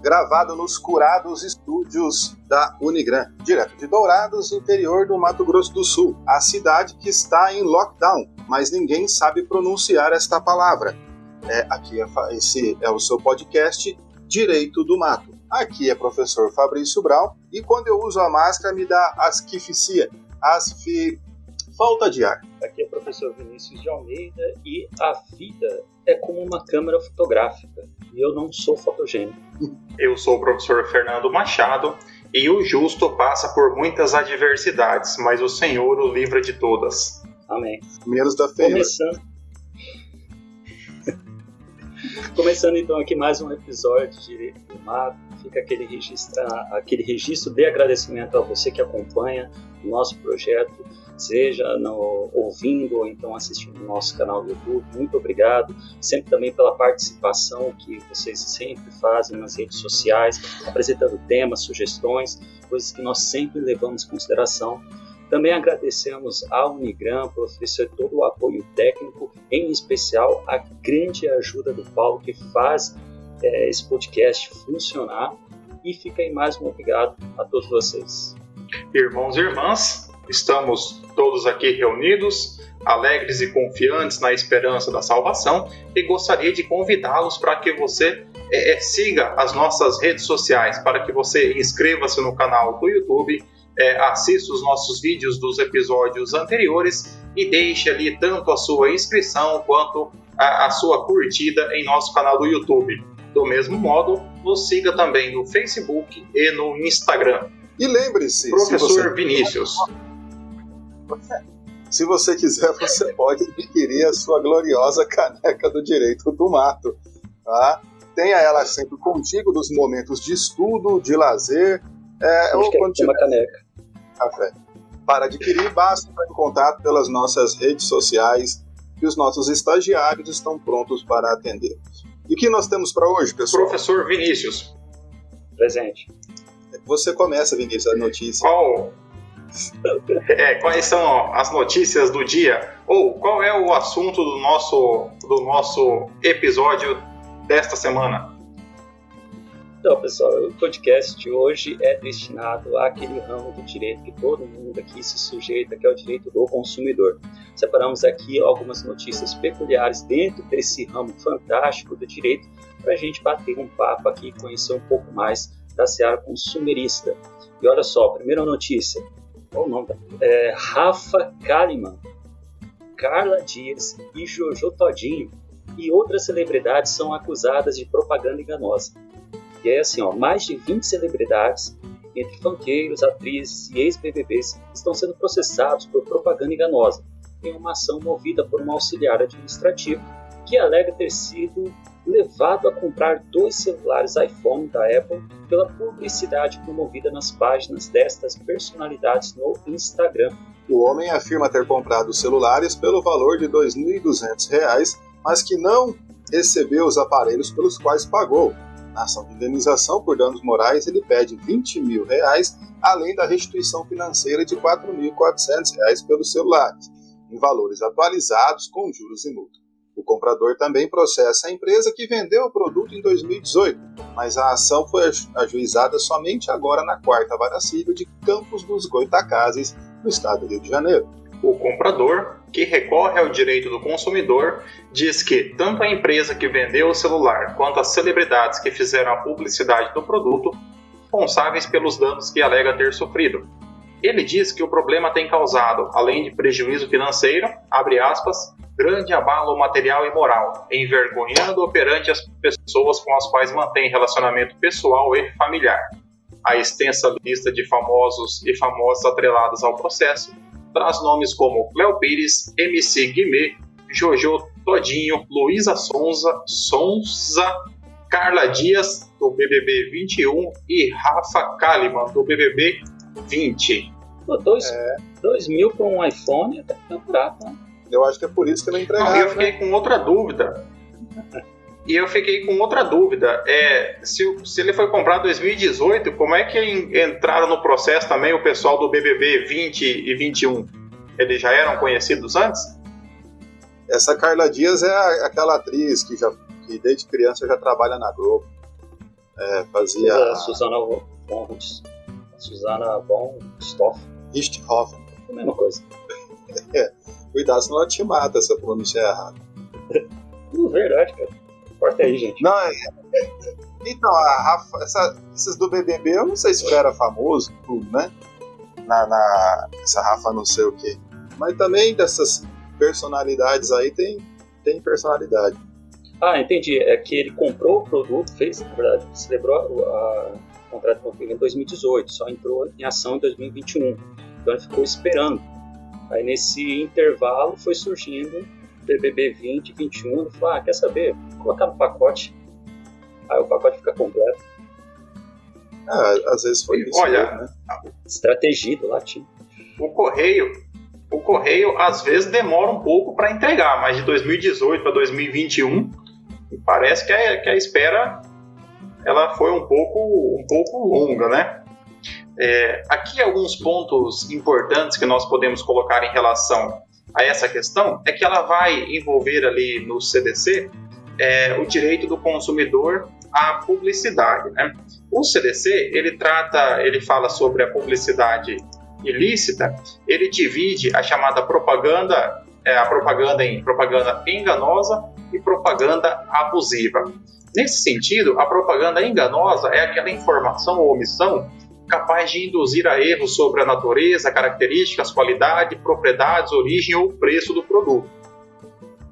Gravado nos curados estúdios da Unigran, direto de Dourados, interior do Mato Grosso do Sul, a cidade que está em lockdown, mas ninguém sabe pronunciar esta palavra. É, aqui é, esse é o seu podcast Direito do Mato. Aqui é professor Fabrício Brown e quando eu uso a máscara me dá asquificia, asfi... falta de ar. Aqui é professor Vinícius de Almeida e a vida é como uma câmera fotográfica e eu não sou fotogênico. Eu sou o professor Fernando Machado e o justo passa por muitas adversidades, mas o Senhor o livra de todas. Amém. Menos da feira. Começando. Começando então aqui mais um episódio de Direito do Mato. Fica aquele, registra, aquele registro de agradecimento a você que acompanha o nosso projeto, seja no, ouvindo ou então assistindo no nosso canal do YouTube. Muito obrigado. Sempre também pela participação que vocês sempre fazem nas redes sociais, apresentando temas, sugestões, coisas que nós sempre levamos em consideração também agradecemos à Unigram por oferecer todo o apoio técnico, em especial a grande ajuda do Paulo que faz é, esse podcast funcionar. E fica aí mais um obrigado a todos vocês. Irmãos e irmãs, estamos todos aqui reunidos, alegres e confiantes na esperança da salvação e gostaria de convidá-los para que você é, é siga as nossas redes sociais, para que você inscreva-se no canal do YouTube é, assista os nossos vídeos dos episódios anteriores e deixe ali tanto a sua inscrição quanto a, a sua curtida em nosso canal do YouTube. Do mesmo modo, nos siga também no Facebook e no Instagram. E lembre-se, professor você... Vinícius. Se você quiser, você pode adquirir a sua gloriosa caneca do direito do mato. Tá? Tenha ela sempre contigo nos momentos de estudo, de lazer. É, ou quando tiver... uma caneca café. Para adquirir, basta entrar em contato pelas nossas redes sociais, que os nossos estagiários estão prontos para atender. E o que nós temos para hoje, pessoal? Professor Vinícius. Presente. Você começa, Vinícius, a notícia. Qual? É, quais são as notícias do dia? Ou qual é o assunto do nosso, do nosso episódio desta semana? Então, pessoal, o podcast de hoje é destinado àquele ramo do direito que todo mundo aqui se sujeita, que é o direito do consumidor. Separamos aqui algumas notícias peculiares dentro desse ramo fantástico do direito para a gente bater um papo aqui e conhecer um pouco mais da seara consumerista. E olha só, primeira notícia, qual o nome? É, Rafa Kalimann, Carla Dias e Jojo Todinho e outras celebridades são acusadas de propaganda enganosa. E é assim, ó, mais de 20 celebridades, entre funkeiros, atrizes e ex-BBBs, estão sendo processados por propaganda enganosa em uma ação movida por um auxiliar administrativo que alega ter sido levado a comprar dois celulares iPhone da Apple pela publicidade promovida nas páginas destas personalidades no Instagram. O homem afirma ter comprado os celulares pelo valor de R$ 2.200, mas que não recebeu os aparelhos pelos quais pagou, na ação de indenização por danos morais, ele pede 20 mil reais, além da restituição financeira de 4.400 reais pelos celulares, em valores atualizados com juros e multa. O comprador também processa a empresa que vendeu o produto em 2018, mas a ação foi ajuizada somente agora na quarta vara civil de Campos dos Goitacazes, no estado do Rio de Janeiro. O comprador, que recorre ao direito do consumidor, diz que tanto a empresa que vendeu o celular quanto as celebridades que fizeram a publicidade do produto responsáveis pelos danos que alega ter sofrido. Ele diz que o problema tem causado, além de prejuízo financeiro, abre aspas, grande abalo material e moral, envergonhando perante as pessoas com as quais mantém relacionamento pessoal e familiar. A extensa lista de famosos e famosas atreladas ao processo traz nomes como Léo Pires, MC Guimê, Jojo Todinho, Luísa Sonza, Sonza, Carla Dias, do BBB 21 e Rafa Kalimann, do BBB 20. Pô, dois, é... dois mil para um iPhone até que barato, né? Eu acho que é por isso que não entregaram. Não, eu fiquei né? com outra dúvida. E eu fiquei com outra dúvida. É, se, se ele foi comprado em 2018, como é que entraram no processo também o pessoal do BBB 20 e 21? Eles já eram conhecidos antes? Essa Carla Dias é aquela atriz que, já, que desde criança já trabalha na Globo. É, fazia. A Susana von Susana von Stoff. Richthofen. A mesma coisa. É, cuidado senão ela te mata se eu pronunciar errado. Uh, verdade, cara. Corta aí, gente. Não, é, então, a Rafa, essa, esses do BBB, eu não sei se era famoso, tudo, né? Na, na, essa Rafa não sei o quê. Mas também dessas personalidades aí tem, tem personalidade. Ah, entendi. É que ele comprou o produto, fez, na verdade, celebrou a, o contrato com ele em 2018, só entrou em ação em 2021. Então ele ficou esperando. Aí nesse intervalo foi surgindo BBB 20, 21. Ele falou: ah, quer saber? Vou colocar no pacote. Aí o pacote fica completo. Ah, às vezes foi isso. Olha, né? Estratégia do latim. O correio, o correio às vezes demora um pouco para entregar, mas de 2018 para 2021 parece que a, que a espera ela foi um pouco, um pouco longa, né? É, aqui alguns pontos importantes que nós podemos colocar em relação a essa questão é que ela vai envolver ali no CDC é, o direito do consumidor à publicidade. Né? O CDC ele trata, ele fala sobre a publicidade ilícita, ele divide a chamada propaganda, é, a propaganda em propaganda enganosa e propaganda abusiva. Nesse sentido, a propaganda enganosa é aquela informação ou omissão capaz de induzir a erros sobre a natureza, características, qualidade, propriedades, origem ou preço do produto.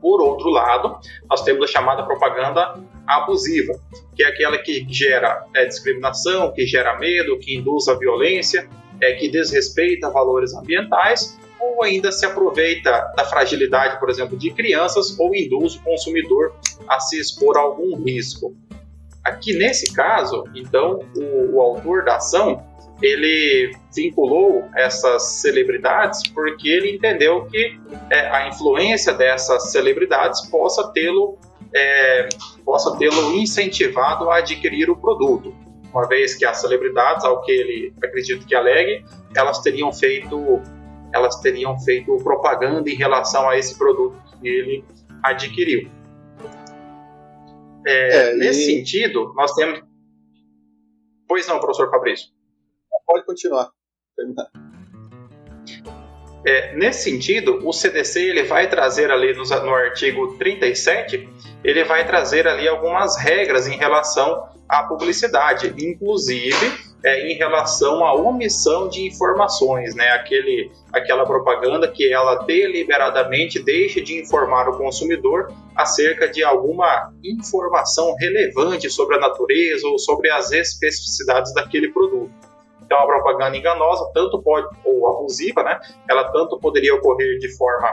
Por outro lado, nós temos a chamada propaganda abusiva, que é aquela que gera é, discriminação, que gera medo, que induz a violência, é, que desrespeita valores ambientais ou ainda se aproveita da fragilidade, por exemplo, de crianças ou induz o consumidor a se expor a algum risco. Aqui nesse caso, então, o, o autor da ação ele vinculou essas celebridades porque ele entendeu que é, a influência dessas celebridades possa tê-lo é, possa tê-lo incentivado a adquirir o produto, uma vez que as celebridades, ao que ele acredita que alegue, elas teriam feito elas teriam feito propaganda em relação a esse produto que ele adquiriu. É, é, nesse e... sentido, nós temos. Pois não, professor Fabrício. Pode continuar. Terminar. É, nesse sentido, o CDC ele vai trazer ali no, no artigo 37, ele vai trazer ali algumas regras em relação à publicidade, inclusive é, em relação à omissão de informações, né? Aquele, aquela propaganda que ela deliberadamente deixa de informar o consumidor acerca de alguma informação relevante sobre a natureza ou sobre as especificidades daquele produto. Então, a propaganda enganosa, tanto pode, ou abusiva, né? Ela tanto poderia ocorrer de forma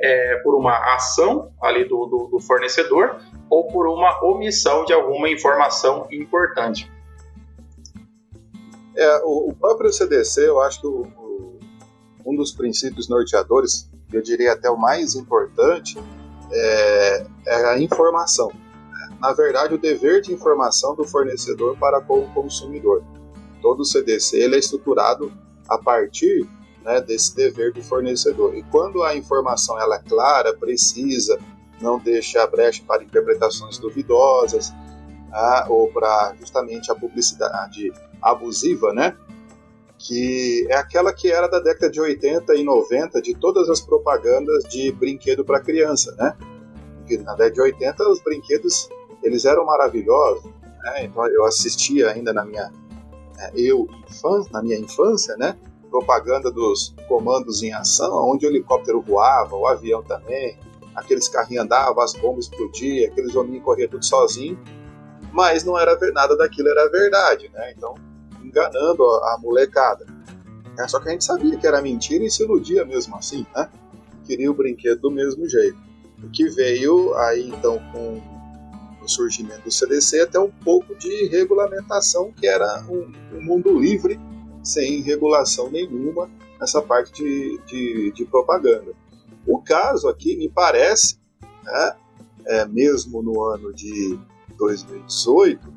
é, por uma ação ali do, do, do fornecedor ou por uma omissão de alguma informação importante. É, o, o, próprio CDC, eu acho que o, o, um dos princípios norteadores, eu diria até o mais importante, é, é, a informação. Na verdade, o dever de informação do fornecedor para com o consumidor. Todo o CDC ele é estruturado a partir né, desse dever do fornecedor. E quando a informação ela é clara, precisa, não deixa brecha para interpretações duvidosas, ah, ou para justamente a publicidade abusiva, né? Que é aquela que era da década de 80 e 90 de todas as propagandas de brinquedo para criança, né? Porque na década de 80 os brinquedos eles eram maravilhosos, né? Então eu assistia ainda na minha eu infância, na minha infância, né? Propaganda dos comandos em ação, onde o helicóptero voava, o avião também, aqueles carrinhos andavam, as bombas explodiam, aqueles homens corriam tudo sozinho, mas não era nada daquilo era verdade, né? Então enganando a, a molecada. É, só que a gente sabia que era mentira e se iludia mesmo assim, né? Queria o brinquedo do mesmo jeito. O que veio aí então com surgimento do CDC até um pouco de regulamentação, que era um, um mundo livre, sem regulação nenhuma nessa parte de, de, de propaganda. O caso aqui me parece, né, é, mesmo no ano de 2018,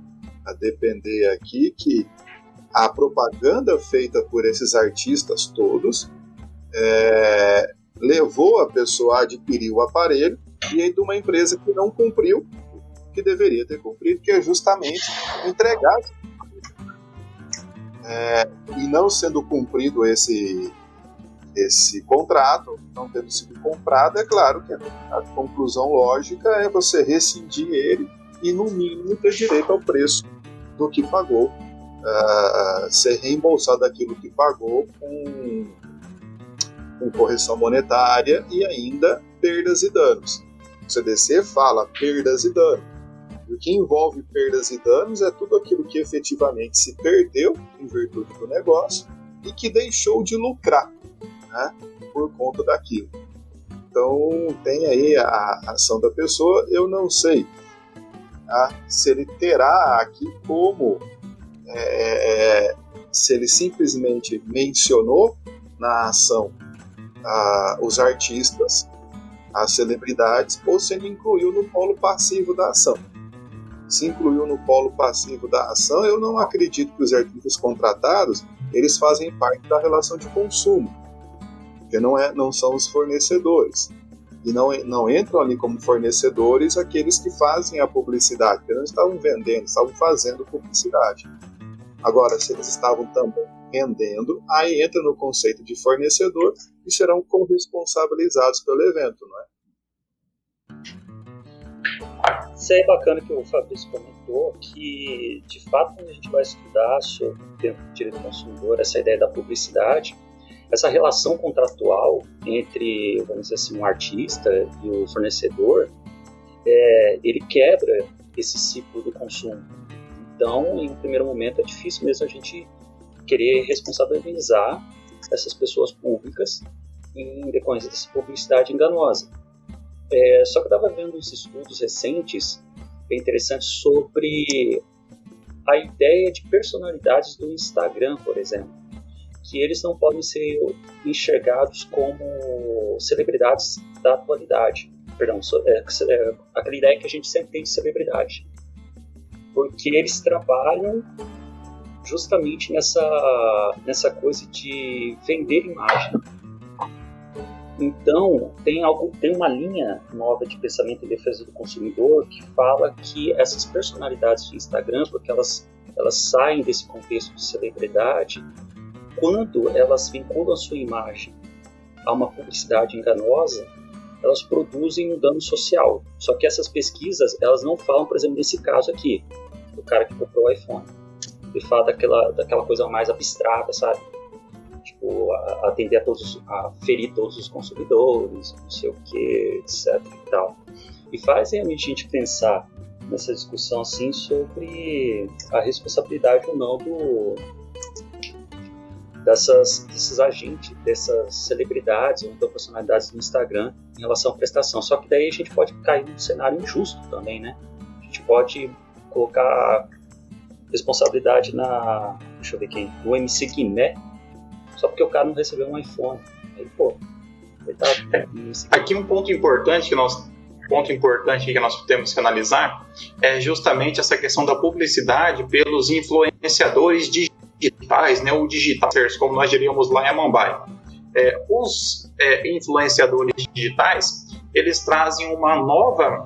a depender aqui que a propaganda feita por esses artistas todos é, levou a pessoa a adquirir o aparelho e aí de uma empresa que não cumpriu que deveria ter cumprido, que é justamente entregar é, e não sendo cumprido esse esse contrato, não tendo sido comprado, é claro que a conclusão lógica é você rescindir ele e, no mínimo, ter direito ao preço do que pagou, ser reembolsado aquilo que pagou com, com correção monetária e ainda perdas e danos. O CDC fala perdas e danos. O que envolve perdas e danos é tudo aquilo que efetivamente se perdeu em virtude do negócio e que deixou de lucrar né, por conta daquilo. Então, tem aí a ação da pessoa, eu não sei tá, se ele terá aqui como, é, é, se ele simplesmente mencionou na ação a, os artistas, as celebridades, ou se ele incluiu no polo passivo da ação. Se incluiu no polo passivo da ação, eu não acredito que os artistas contratados eles fazem parte da relação de consumo porque não, é, não são os fornecedores. E não, não entram ali como fornecedores aqueles que fazem a publicidade, porque não estavam vendendo, estavam fazendo publicidade. Agora, se eles estavam também vendendo, aí entra no conceito de fornecedor e serão corresponsabilizados pelo evento, não é? Isso é bacana que o Fabrício comentou, que de fato quando a gente vai estudar sobre o direito do consumidor, essa ideia da publicidade, essa relação contratual entre, vamos dizer assim, um artista e o fornecedor, é, ele quebra esse ciclo do consumo. Então, em um primeiro momento, é difícil mesmo a gente querer responsabilizar essas pessoas públicas em decorrência dessa publicidade enganosa. É, só que eu estava vendo uns estudos recentes bem interessantes sobre a ideia de personalidades do Instagram, por exemplo que eles não podem ser enxergados como celebridades da atualidade. Perdão, é, é, aquela ideia que a gente sempre tem de celebridade. Porque eles trabalham justamente nessa, nessa coisa de vender imagem. Então, tem, algo, tem uma linha nova de pensamento em defesa do consumidor que fala que essas personalidades de Instagram, porque elas, elas saem desse contexto de celebridade, quando elas vinculam a sua imagem a uma publicidade enganosa, elas produzem um dano social. Só que essas pesquisas, elas não falam, por exemplo, nesse caso aqui, do cara que comprou o iPhone. Ele fala daquela, daquela coisa mais abstrata, sabe? Tipo, atender a todos, a ferir todos os consumidores, não sei o que, etc e tal. E faz realmente a gente pensar nessa discussão, assim, sobre a responsabilidade ou não do, dessas, desses agentes, dessas celebridades ou então personalidades do Instagram em relação à prestação. Só que daí a gente pode cair num cenário injusto também, né? A gente pode colocar responsabilidade na. Deixa eu ver quem. No MC Guiné, só porque o cara não recebeu um iPhone. Aí, pô, coitado. Aqui um ponto importante que nós ponto importante que nós temos que analisar é justamente essa questão da publicidade pelos influenciadores digitais, né, ou digitais, como nós diríamos lá em Amambai. É, os é, influenciadores digitais, eles trazem uma nova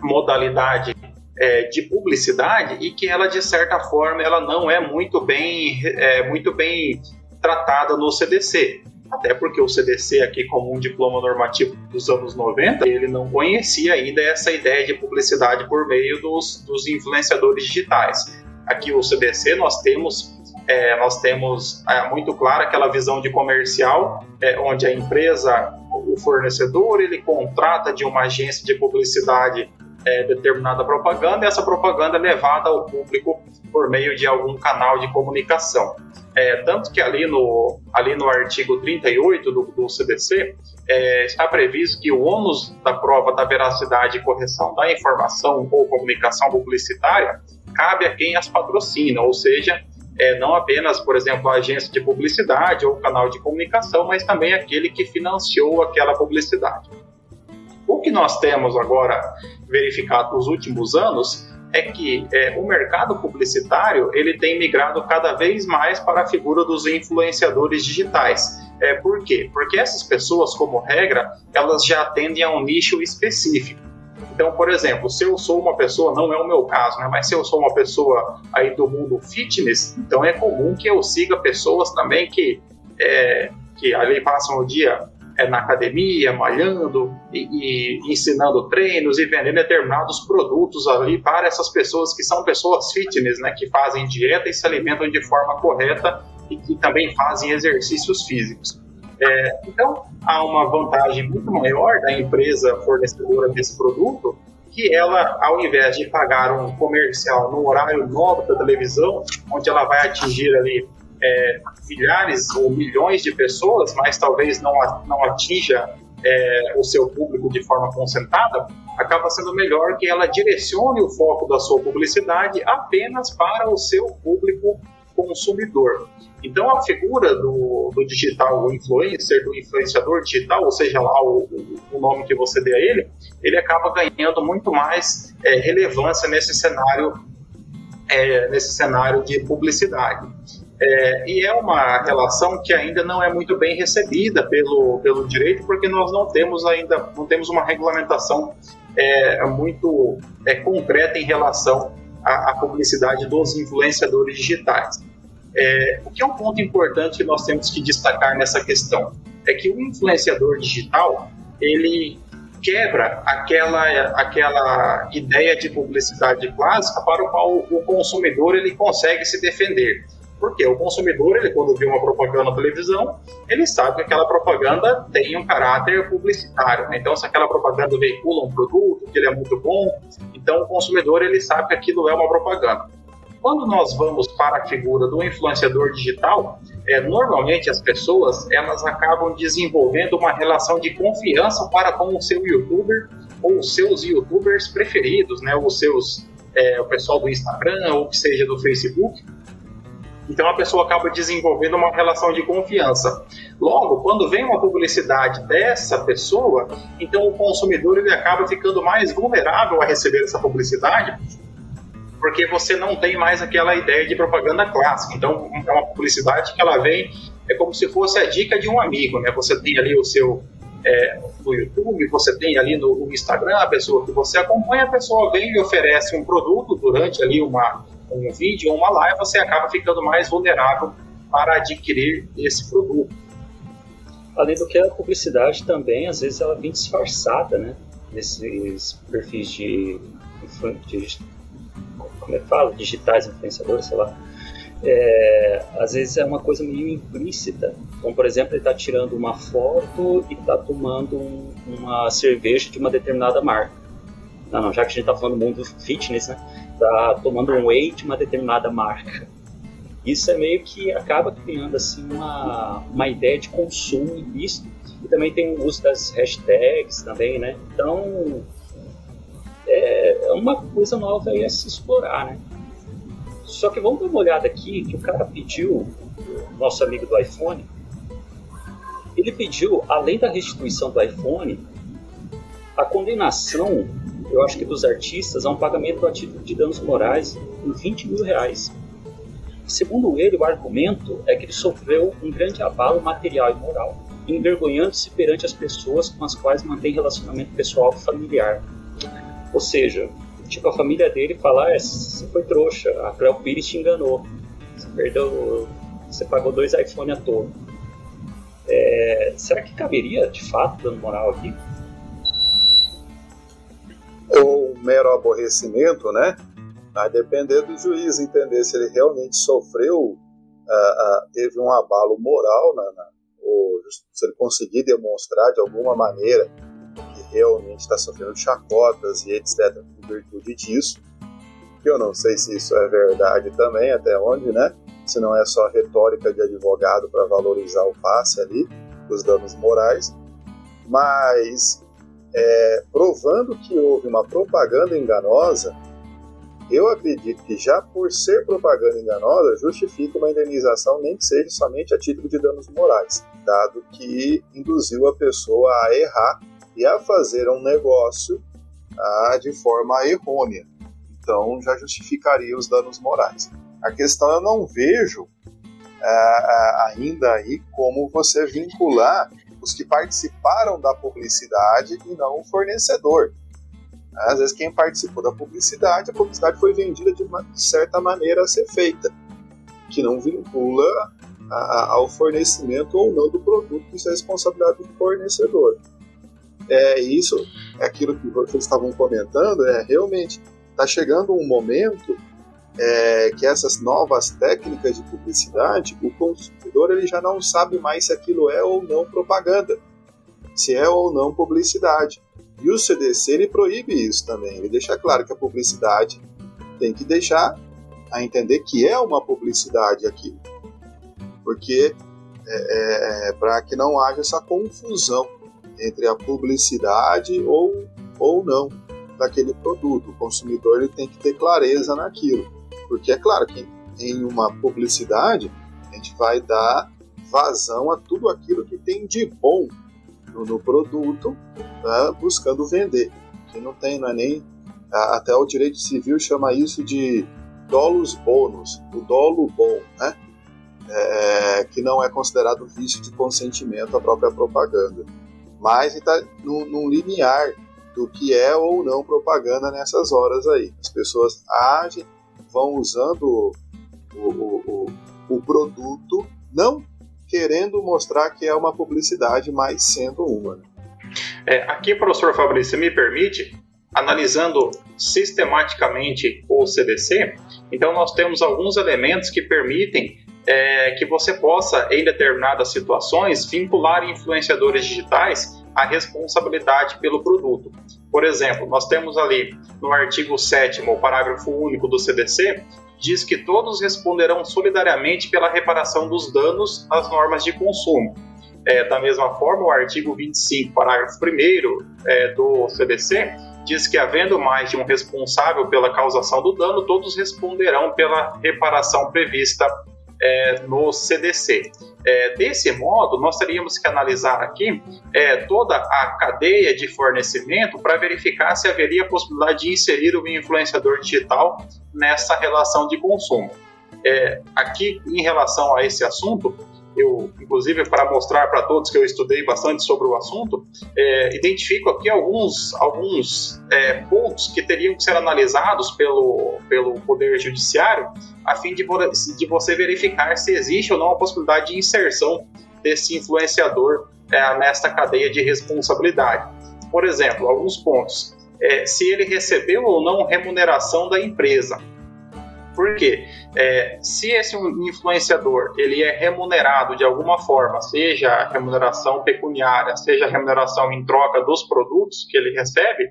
modalidade é, de publicidade e que ela, de certa forma, ela não é muito bem, é, muito bem tratada no CDC. Até porque o CDC aqui, como um diploma normativo dos anos 90, ele não conhecia ainda essa ideia de publicidade por meio dos, dos influenciadores digitais. Aqui o CDC nós temos é, nós temos é, muito clara aquela visão de comercial, é, onde a empresa, o fornecedor, ele contrata de uma agência de publicidade é, determinada propaganda e essa propaganda é levada ao público por meio de algum canal de comunicação. É, tanto que ali no, ali no artigo 38 do, do CDC é, está previsto que o ônus da prova da veracidade e correção da informação ou comunicação publicitária cabe a quem as patrocina, ou seja, é, não apenas, por exemplo, a agência de publicidade ou canal de comunicação, mas também aquele que financiou aquela publicidade. O que nós temos agora verificado nos últimos anos é que é, o mercado publicitário ele tem migrado cada vez mais para a figura dos influenciadores digitais. É, por quê? Porque essas pessoas, como regra, elas já atendem a um nicho específico. Então, por exemplo, se eu sou uma pessoa, não é o meu caso, né, mas se eu sou uma pessoa aí do mundo fitness, então é comum que eu siga pessoas também que, é, que ali passam o dia é, na academia, malhando e, e, ensinando treinos e vendendo determinados produtos ali para essas pessoas que são pessoas fitness, né, que fazem dieta e se alimentam de forma correta e que também fazem exercícios físicos. É, então, há uma vantagem muito maior da empresa fornecedora desse produto, que ela, ao invés de pagar um comercial no horário nobre da televisão, onde ela vai atingir ali é, milhares ou milhões de pessoas, mas talvez não, não atinja é, o seu público de forma concentrada, acaba sendo melhor que ela direcione o foco da sua publicidade apenas para o seu público consumidor. Então, a figura do, do digital influencer, do influenciador digital, ou seja lá o, o, nome que você dê a ele, ele acaba ganhando muito mais é, relevância nesse cenário, é, nesse cenário de publicidade. É, e é uma relação que ainda não é muito bem recebida pelo, pelo direito, porque nós não temos ainda não temos uma regulamentação é, muito é, concreta em relação à, à, publicidade dos influenciadores digitais. É, o que é um ponto importante que nós temos que destacar nessa questão é que o influenciador digital ele quebra aquela, aquela ideia de publicidade clássica para o qual o consumidor ele consegue se defender. Porque o consumidor, ele quando vê uma propaganda na televisão, ele sabe que aquela propaganda tem um caráter publicitário. Né? Então, se aquela propaganda veicula um produto, que ele é muito bom, então o consumidor ele sabe que aquilo é uma propaganda. Quando nós vamos para a figura do influenciador digital, é, normalmente as pessoas elas acabam desenvolvendo uma relação de confiança para com o seu youtuber ou os seus youtubers preferidos, né? Os seus é, o pessoal do Instagram ou que seja do Facebook, então a pessoa acaba desenvolvendo uma relação de confiança. Logo, quando vem uma publicidade dessa pessoa, então o consumidor ele acaba ficando mais vulnerável a receber essa publicidade, porque você não tem mais aquela ideia de propaganda clássica. Então é uma publicidade que ela vem é como se fosse a dica de um amigo, né? Você tem ali o seu é, no YouTube, você tem ali no, no Instagram a pessoa que você acompanha, a pessoa vem e oferece um produto durante ali uma um vídeo ou uma live, você acaba ficando mais vulnerável para adquirir esse produto. Além do que a publicidade também, às vezes, ela vem disfarçada, né? Nesses perfis de, de como é que fala? Digitais, influenciadores, sei lá. É, às vezes é uma coisa meio implícita. Então, por exemplo, ele está tirando uma foto e está tomando um, uma cerveja de uma determinada marca. Não, não, já que a gente está falando do mundo fitness, né? Tá tomando um whey de uma determinada marca. Isso é meio que acaba criando assim uma, uma ideia de consumo ilícito e também tem o uso das hashtags também, né? Então é, é uma coisa nova aí a se explorar, né? Só que vamos dar uma olhada aqui que o cara pediu, nosso amigo do iPhone, ele pediu, além da restituição do iPhone, a condenação eu acho que dos artistas, há um pagamento a título de danos morais em 20 mil reais. Segundo ele, o argumento é que ele sofreu um grande abalo material e moral, envergonhando-se perante as pessoas com as quais mantém relacionamento pessoal e familiar. Ou seja, tipo, a família dele falar, é, você foi trouxa, a Cleo Pires te enganou, você perdeu, você pagou dois iPhone à toa. É, será que caberia, de fato, dano moral aqui? Ou mero aborrecimento, né? Vai depender do juiz entender se ele realmente sofreu, uh, uh, teve um abalo moral, ou se ele conseguir demonstrar de alguma maneira que realmente está sofrendo chacotas e etc. em virtude disso. Que eu não sei se isso é verdade também, até onde, né? Se não é só retórica de advogado para valorizar o passe ali, dos danos morais. Mas é, provando que houve uma propaganda enganosa, eu acredito que já por ser propaganda enganosa, justifica uma indenização, nem que seja somente a título de danos morais, dado que induziu a pessoa a errar e a fazer um negócio ah, de forma errônea. Então já justificaria os danos morais. A questão eu não vejo ah, ah ainda aí como você vincular que participaram da publicidade e não o fornecedor. Às vezes quem participou da publicidade, a publicidade foi vendida de uma certa maneira a ser feita, que não vincula a, ao fornecimento ou não do produto, isso é responsabilidade do fornecedor. É isso, é aquilo que vocês estavam comentando, é realmente está chegando um momento é, que essas novas técnicas de publicidade, o consumidor ele já não sabe mais se aquilo é ou não propaganda, se é ou não publicidade. E o CDC ele proíbe isso também. Ele deixa claro que a publicidade tem que deixar a entender que é uma publicidade aquilo, porque é, é, para que não haja essa confusão entre a publicidade ou ou não daquele produto. O consumidor ele tem que ter clareza naquilo. Porque é claro que em uma publicidade a gente vai dar vazão a tudo aquilo que tem de bom no, no produto, tá? buscando vender. Que não tem, não é nem. Até o direito civil chama isso de dolos bônus, o dolo bom, né? É, que não é considerado vício de consentimento à própria propaganda. Mas está num, num limiar do que é ou não propaganda nessas horas aí. As pessoas agem vão usando o, o, o, o produto, não querendo mostrar que é uma publicidade, mas sendo uma. Né? É, aqui, professor Fabrício, me permite, analisando sistematicamente o CDC, então nós temos alguns elementos que permitem é, que você possa, em determinadas situações, vincular influenciadores digitais à responsabilidade pelo produto. Por exemplo, nós temos ali no artigo 7, o parágrafo único do CDC, diz que todos responderão solidariamente pela reparação dos danos às normas de consumo. É, da mesma forma, o artigo 25, parágrafo 1 é, do CDC, diz que, havendo mais de um responsável pela causação do dano, todos responderão pela reparação prevista é, no CDC. É, desse modo, nós teríamos que analisar aqui é, toda a cadeia de fornecimento para verificar se haveria possibilidade de inserir o influenciador digital nessa relação de consumo. É, aqui, em relação a esse assunto, eu, inclusive, para mostrar para todos que eu estudei bastante sobre o assunto, é, identifico aqui alguns, alguns é, pontos que teriam que ser analisados pelo, pelo Poder Judiciário a fim de, de você verificar se existe ou não a possibilidade de inserção desse influenciador é, nesta cadeia de responsabilidade. Por exemplo, alguns pontos. É, se ele recebeu ou não remuneração da empresa. Por quê? É, se esse influenciador ele é remunerado de alguma forma, seja remuneração pecuniária, seja remuneração em troca dos produtos que ele recebe,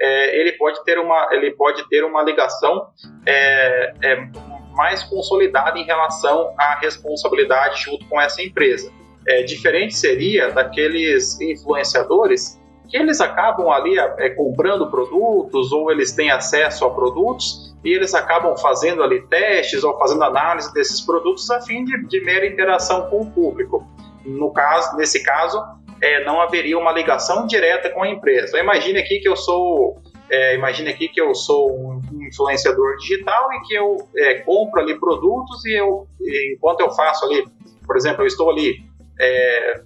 é, ele pode ter uma ele pode ter uma ligação é, é mais consolidada em relação à responsabilidade junto com essa empresa. É, diferente seria daqueles influenciadores que eles acabam ali é, comprando produtos ou eles têm acesso a produtos e eles acabam fazendo ali testes ou fazendo análise desses produtos a fim de, de mera interação com o público. No caso, nesse caso, é, não haveria uma ligação direta com a empresa. Imagine aqui que eu sou, é, imagine aqui que eu sou um influenciador digital e que eu é, compro ali produtos e eu, enquanto eu faço ali, por exemplo, eu estou ali é,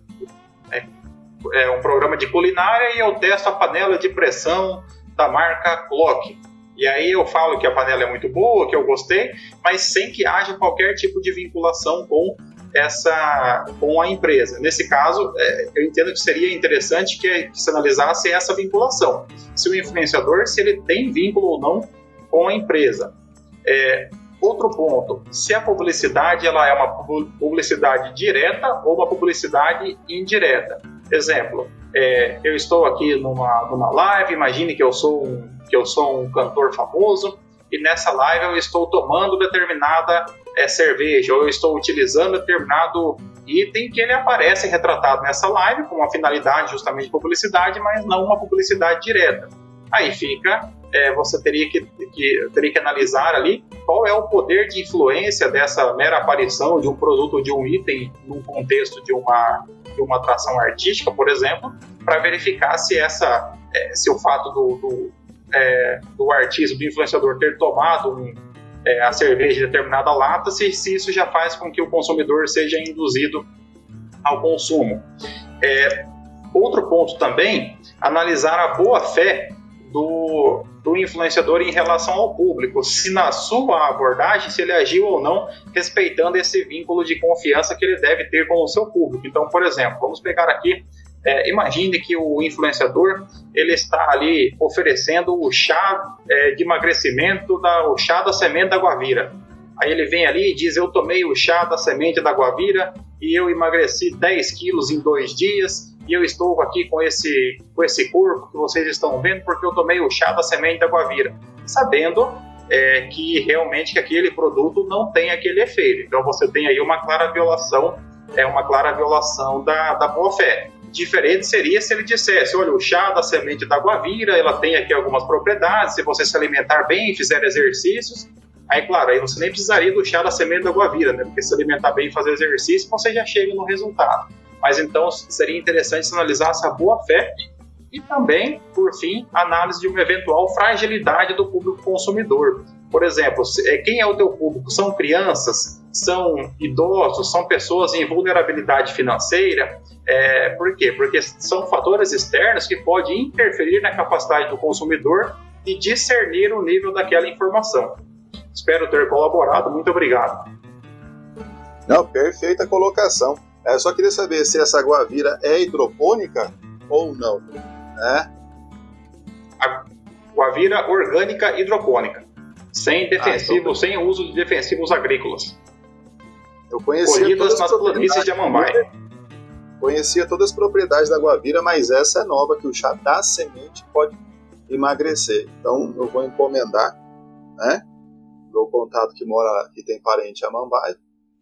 é, é um programa de culinária e eu testo a panela de pressão da marca Clock. E aí eu falo que a panela é muito boa, que eu gostei, mas sem que haja qualquer tipo de vinculação com essa com a empresa. Nesse caso, é, eu entendo que seria interessante que, que se analisasse essa vinculação. Se o influenciador, se ele tem vínculo ou não com a empresa. É, outro ponto, se a publicidade ela é uma publicidade direta ou uma publicidade indireta. Exemplo, é, eu estou aqui numa, numa live, imagine que eu sou um que eu sou um cantor famoso e nessa live eu estou tomando determinada é, cerveja ou eu estou utilizando determinado item que ele aparece retratado nessa live com uma finalidade justamente de publicidade, mas não uma publicidade direta. Aí fica, é, você teria que, que, teria que analisar ali qual é o poder de influência dessa mera aparição de um produto, de um item, num contexto de uma, de uma atração artística, por exemplo, para verificar se essa, é, se o fato do, do é, do artista, do influenciador ter tomado um, é, a cerveja de determinada lata, se, se, isso já faz com que o consumidor seja induzido ao consumo. É, outro ponto também, analisar a boa fé do, do influenciador em relação ao público, se na sua abordagem, se ele agiu ou não respeitando esse vínculo de confiança que ele deve ter com o seu público. Então, por exemplo, vamos pegar aqui, é, imagine que o influenciador ele está ali oferecendo o chá é, de emagrecimento, da, o chá da semente da guavira. Aí ele vem ali e diz: Eu tomei o chá da semente da guavira e eu emagreci 10 quilos em dois dias e eu estou aqui com esse, com esse corpo que vocês estão vendo porque eu tomei o chá da semente da guavira, sabendo é, que realmente que aquele produto não tem aquele efeito. Então você tem aí uma clara violação, é uma clara violação da, da boa fé. Diferente seria se ele dissesse, olha, o chá da semente da guavira, ela tem aqui algumas propriedades, se você se alimentar bem e fizer exercícios, aí claro, aí você nem precisaria do chá da semente da guavira, né? Porque se alimentar bem e fazer exercício, você já chega no resultado. Mas então seria interessante se analisasse a boa-fé e também, por fim, análise de uma eventual fragilidade do público consumidor. Por exemplo, é, quem é o teu público? São crianças? São idosos? São pessoas em vulnerabilidade financeira? É, por quê? Porque são fatores externos que podem interferir na capacidade do consumidor de discernir o nível daquela informação. Espero ter colaborado. Muito obrigado. Não, perfeita colocação. Eu é, só queria saber se essa guavira é hidropônica ou não. Né? A guavira orgânica hidropônica, sem defensivos, ah, então... sem uso de defensivos agrícolas. Eu conhecia Colhidas nas planícies de Amambai. Conhecia todas as propriedades da guavira, mas essa é nova, que o chá da semente pode emagrecer. Então eu vou encomendar, né? Dou contato que mora, que tem parente em Amambai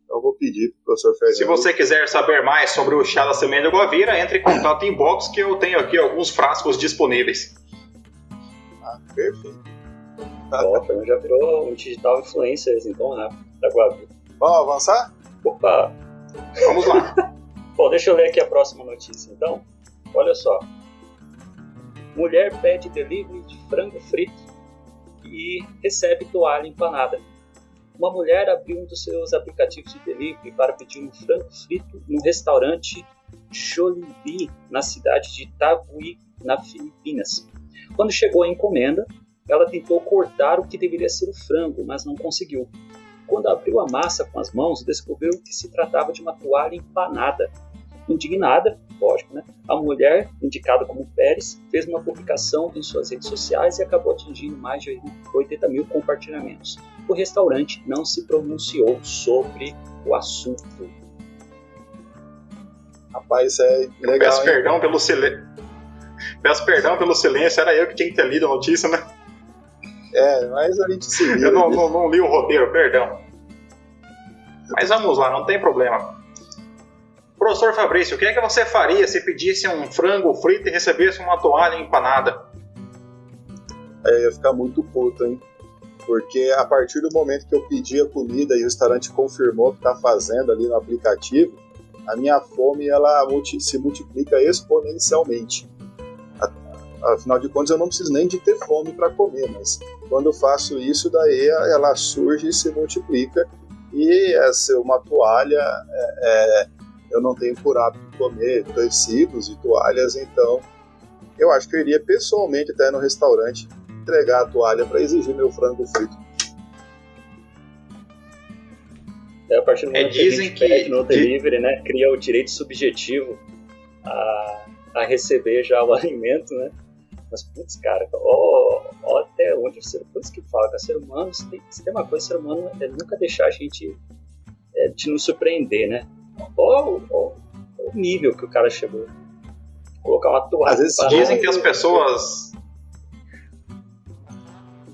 então vou pedir para o professor Fernando. Se você quiser saber mais sobre o chá da semente de guavira, entre em contato em box que eu tenho aqui alguns frascos disponíveis. Ah, perfeito. Bom, já virou um digital influencers, então, né? Da guavira. Vamos avançar? Opa! Vamos lá. Bom, deixa eu ler aqui a próxima notícia, então. Olha só. Mulher pede delivery de frango frito e recebe toalha empanada. Uma mulher abriu um dos seus aplicativos de delivery para pedir um frango frito no restaurante Jollibee, na cidade de Taguí, na Filipinas. Quando chegou a encomenda, ela tentou cortar o que deveria ser o frango, mas não conseguiu. Quando abriu a massa com as mãos, descobriu que se tratava de uma toalha empanada. Indignada, lógico, né? A mulher, indicada como Pérez, fez uma publicação em suas redes sociais e acabou atingindo mais de 80 mil compartilhamentos o restaurante não se pronunciou sobre o assunto. Rapaz, é legal. Peço perdão, pelo silêncio. Peço perdão pelo silêncio, era eu que tinha que ter lido a notícia, né? É, mas a gente se viu. Eu não, não, não li o roteiro, perdão. Mas vamos lá, não tem problema. Professor Fabrício, o que é que você faria se pedisse um frango frito e recebesse uma toalha empanada? É, ia ficar muito puto, hein? porque a partir do momento que eu pedi a comida e o restaurante confirmou que está fazendo ali no aplicativo, a minha fome ela se multiplica exponencialmente. Afinal de contas, eu não preciso nem de ter fome para comer, mas quando eu faço isso, daí ela surge e se multiplica. E essa uma toalha, é, é, eu não tenho por hábito comer tecidos e toalhas, então eu acho que eu iria pessoalmente até no restaurante entregar a toalha para exigir meu frango frito. É, a partir do momento é, dizem que, a gente que no delivery, né, cria o direito subjetivo a, a receber já o alimento, né? Mas, putz, cara, ó, ó até onde você. Por isso que fala que ser humano, se tem, se tem uma coisa, ser humano é nunca deixar a gente é, de nos surpreender, né? Ó, ó, o nível que o cara chegou. Colocar uma toalha. Às vezes dizem que as pessoas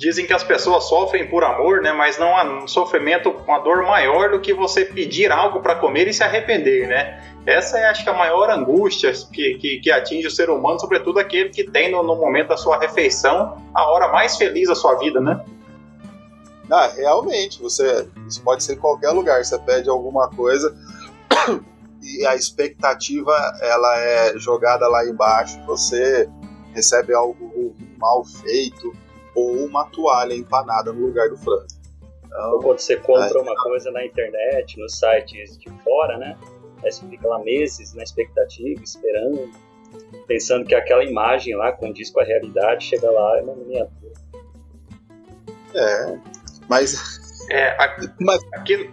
dizem que as pessoas sofrem por amor, né? Mas não há um sofrimento, uma dor maior do que você pedir algo para comer e se arrepender, né? Essa é, acho que, a maior angústia que, que, que atinge o ser humano, sobretudo aquele que tem no, no, momento da sua refeição a hora mais feliz da sua vida, né? Ah, realmente, você, isso pode ser em qualquer lugar. Você pede alguma coisa e a expectativa ela é jogada lá embaixo, você recebe algo mal feito, ou uma toalha empanada no lugar do frango. Então, ou quando você compra é, uma coisa na internet, nos sites de fora, né? Aí você fica lá meses na expectativa, esperando. pensando que aquela imagem lá condiz com a realidade, chega lá é uma miniatura. É, mas. É, aqui, mas aquilo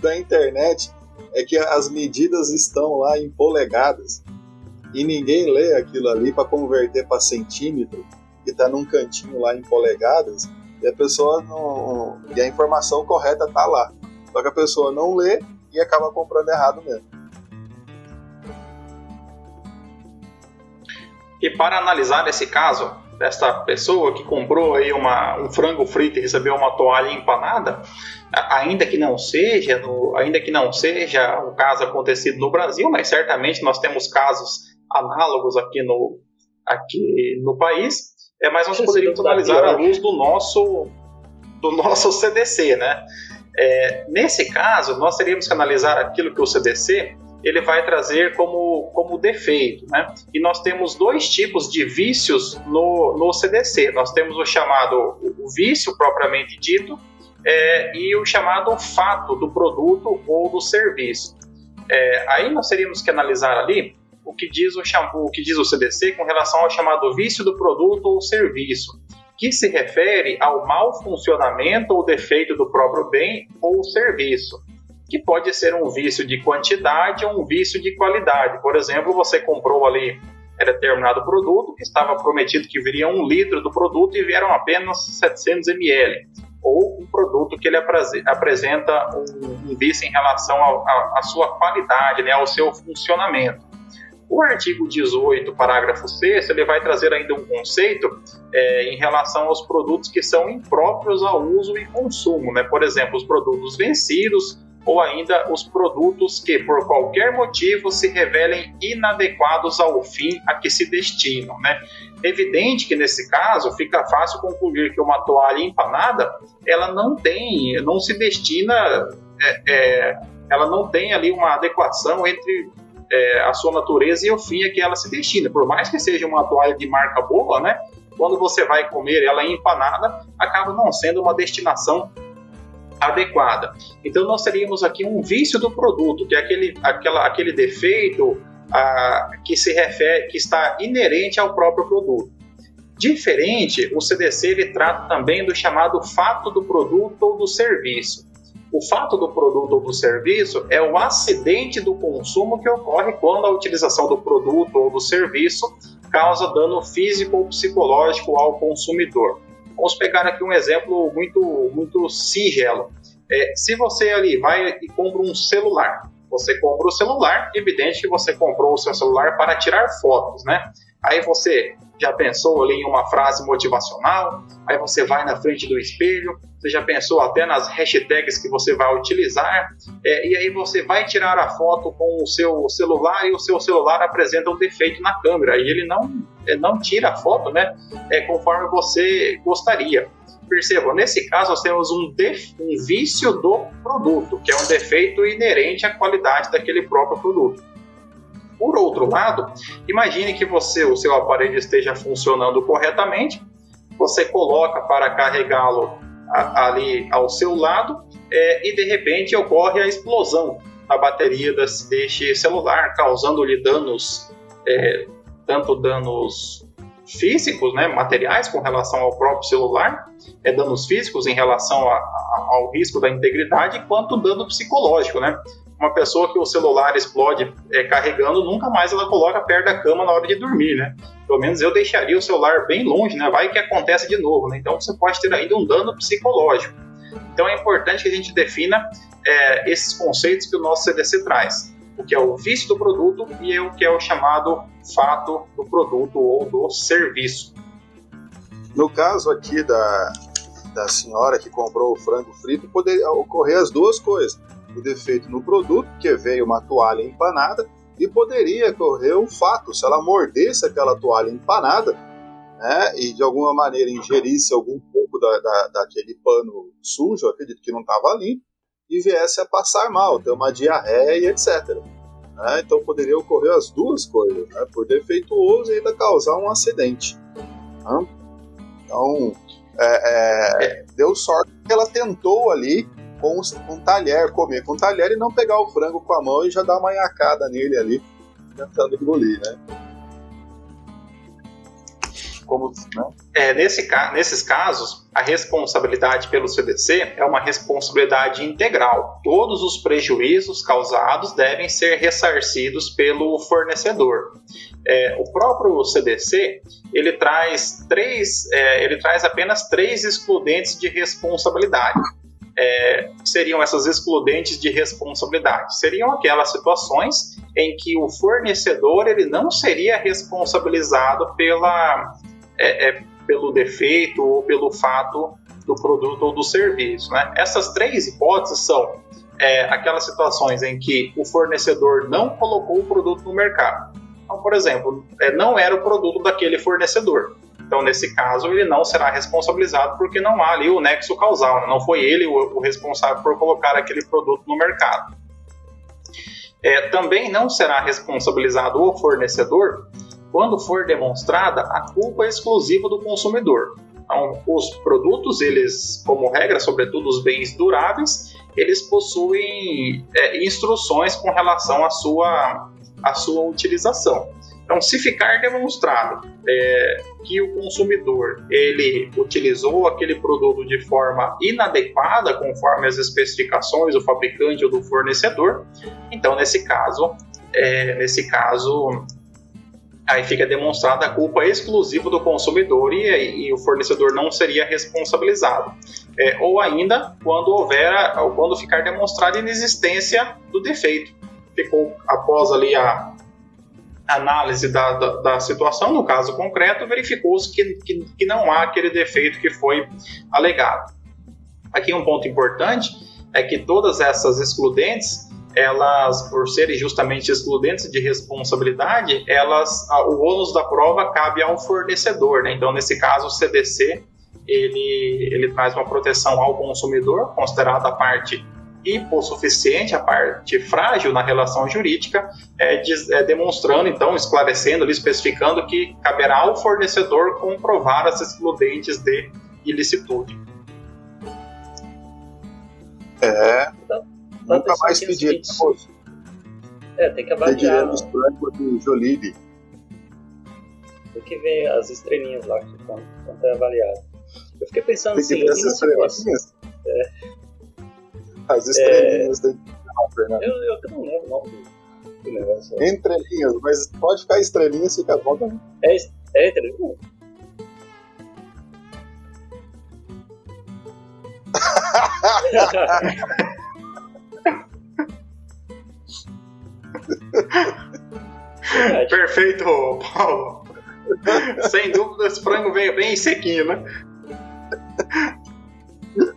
da internet é que as medidas estão lá em polegadas e ninguém lê aquilo ali para converter para centímetro que está num cantinho lá em polegadas e a pessoa não e a informação correta está lá. Só que a pessoa não lê e acaba comprando errado mesmo. E para analisar esse caso desta pessoa que comprou aí uma, um frango frito e recebeu uma toalha empanada, ainda que não seja, no, ainda que não seja um caso acontecido no Brasil, mas certamente nós temos casos análogos aqui no, aqui no país, é, mas nós poderíamos analisar à luz do nosso, do nosso CDC, né? É, nesse caso, nós teríamos que analisar aquilo que o CDC ele vai trazer como, como defeito. Né? E nós temos dois tipos de vícios no, no CDC. Nós temos o chamado o vício propriamente dito é, e o chamado fato do produto ou do serviço. É, aí nós teríamos que analisar ali o que diz o, o que diz o CDC com relação ao chamado vício do produto ou serviço, que se refere ao mau funcionamento ou defeito do próprio bem ou serviço que pode ser um vício de quantidade ou um vício de qualidade. Por exemplo, você comprou ali determinado produto que estava prometido que viria um litro do produto e vieram apenas 700 ml. Ou um produto que ele apresenta um, um vício em relação à sua qualidade, né, ao seu funcionamento. O artigo 18, parágrafo 6, ele vai trazer ainda um conceito é, em relação aos produtos que são impróprios ao uso e consumo. Né? Por exemplo, os produtos vencidos, ou ainda os produtos que, por qualquer motivo, se revelem inadequados ao fim a que se destinam. Né? Evidente que nesse caso fica fácil concluir que uma toalha empanada ela não tem, não se destina, é, é, ela não tem ali uma adequação entre é, a sua natureza e o fim a que ela se destina. Por mais que seja uma toalha de marca boa, né? Quando você vai comer ela empanada, acaba não sendo uma destinação adequada. Então nós teríamos aqui um vício do produto, que é aquele, aquela, aquele defeito ah, que se refere, que está inerente ao próprio produto. Diferente, o CDC ele trata também do chamado fato do produto ou do serviço. O fato do produto ou do serviço é o acidente do consumo que ocorre quando a utilização do produto ou do serviço causa dano físico ou psicológico ao consumidor. Vamos pegar aqui um exemplo muito, muito singelo. É, se você ali vai e compra um celular, você compra o celular, evidente que você comprou o seu celular para tirar fotos, né? Aí você já pensou ali em uma frase motivacional, aí você vai na frente do espelho, você já pensou até nas hashtags que você vai utilizar, é, e aí você vai tirar a foto com o seu celular e o seu celular apresenta um defeito na câmera, e ele não, não tira a foto né, é, conforme você gostaria. Percebam, nesse caso nós temos um, um vício do produto, que é um defeito inerente à qualidade daquele próprio produto. Por outro lado, imagine que você, o seu aparelho esteja funcionando corretamente, você coloca para carregá-lo ali ao seu lado é, e de repente ocorre a explosão da bateria desse, deste celular, causando-lhe danos, é, tanto danos físicos, né, materiais com relação ao próprio celular, é, danos físicos em relação a, a, ao risco da integridade, quanto dano psicológico, né? Uma pessoa que o celular explode é, carregando, nunca mais ela coloca perto da cama na hora de dormir, né? Pelo menos eu deixaria o celular bem longe, né? Vai que acontece de novo, né? Então você pode ter ainda um dano psicológico. Então é importante que a gente defina é, esses conceitos que o nosso CDC traz. O que é o vício do produto e o que é o chamado fato do produto ou do serviço. No caso aqui da, da senhora que comprou o frango frito, poderia ocorrer as duas coisas o defeito no produto, que veio uma toalha empanada, e poderia ocorrer o fato, se ela mordesse aquela toalha empanada, né, e de alguma maneira ingerisse algum pouco da, da, daquele pano sujo, acredito que não estava limpo, e viesse a passar mal, ter uma diarreia e etc. Né, então poderia ocorrer as duas coisas, né, por defeituoso e ainda causar um acidente. Né? Então, é, é, deu sorte que ela tentou ali com um talher, comer com talher e não pegar o frango com a mão e já dar uma nhacada nele ali, tentando engolir, né? como né? é, nesse, nesses casos, a responsabilidade pelo CDC é uma responsabilidade integral. Todos os prejuízos causados devem ser ressarcidos pelo fornecedor. É, o próprio CDC ele traz três, é, ele traz apenas três excludentes de responsabilidade. É, seriam essas excludentes de responsabilidade? Seriam aquelas situações em que o fornecedor ele não seria responsabilizado pela, é, é, pelo defeito ou pelo fato do produto ou do serviço. Né? Essas três hipóteses são é, aquelas situações em que o fornecedor não colocou o produto no mercado. Então, por exemplo, é, não era o produto daquele fornecedor. Então, nesse caso, ele não será responsabilizado porque não há ali o nexo causal, né? não foi ele o, o responsável por colocar aquele produto no mercado. É, também não será responsabilizado o fornecedor quando for demonstrada a culpa exclusiva do consumidor. Então, os produtos, eles, como regra, sobretudo os bens duráveis, eles possuem é, instruções com relação à sua, à sua utilização. Então, se ficar demonstrado é, que o consumidor ele utilizou aquele produto de forma inadequada, conforme as especificações do fabricante ou do fornecedor, então nesse caso, é, nesse caso aí fica demonstrada a culpa exclusiva do consumidor e, e o fornecedor não seria responsabilizado. É, ou ainda quando houver, quando ficar demonstrada a inexistência do defeito. Ficou após ali a análise da, da, da, situação, no caso concreto, verificou-se que, que, que, não há aquele defeito que foi alegado. Aqui um ponto importante é que todas essas excludentes elas, por serem justamente excludentes de responsabilidade, elas, o ônus da prova cabe ao fornecedor. Né? Então, nesse caso, o CDC ele, ele traz uma proteção ao consumidor, considerada a parte hipossuficiente, a parte frágil na relação jurídica, é, é, demonstrando, então, esclarecendo, especificando que caberá ao fornecedor comprovar as excludentes de ilicitude. É, Nunca mais pedir. É, tem que avaliar. Pedir frango do Jolib. Tem que ver as estrelinhas lá que quanto, quanto é avaliado. Eu fiquei pensando tem assim. Que ver as estrelinhas? É. As estrelinhas é... da Fernando. Eu, eu não lembro o nome do negócio. Entrelinhas, mas pode ficar estrelinhas, fica bom também. É, é estrelinha? Perfeito, Paulo. Sem dúvida, esse frango veio bem sequinho, né?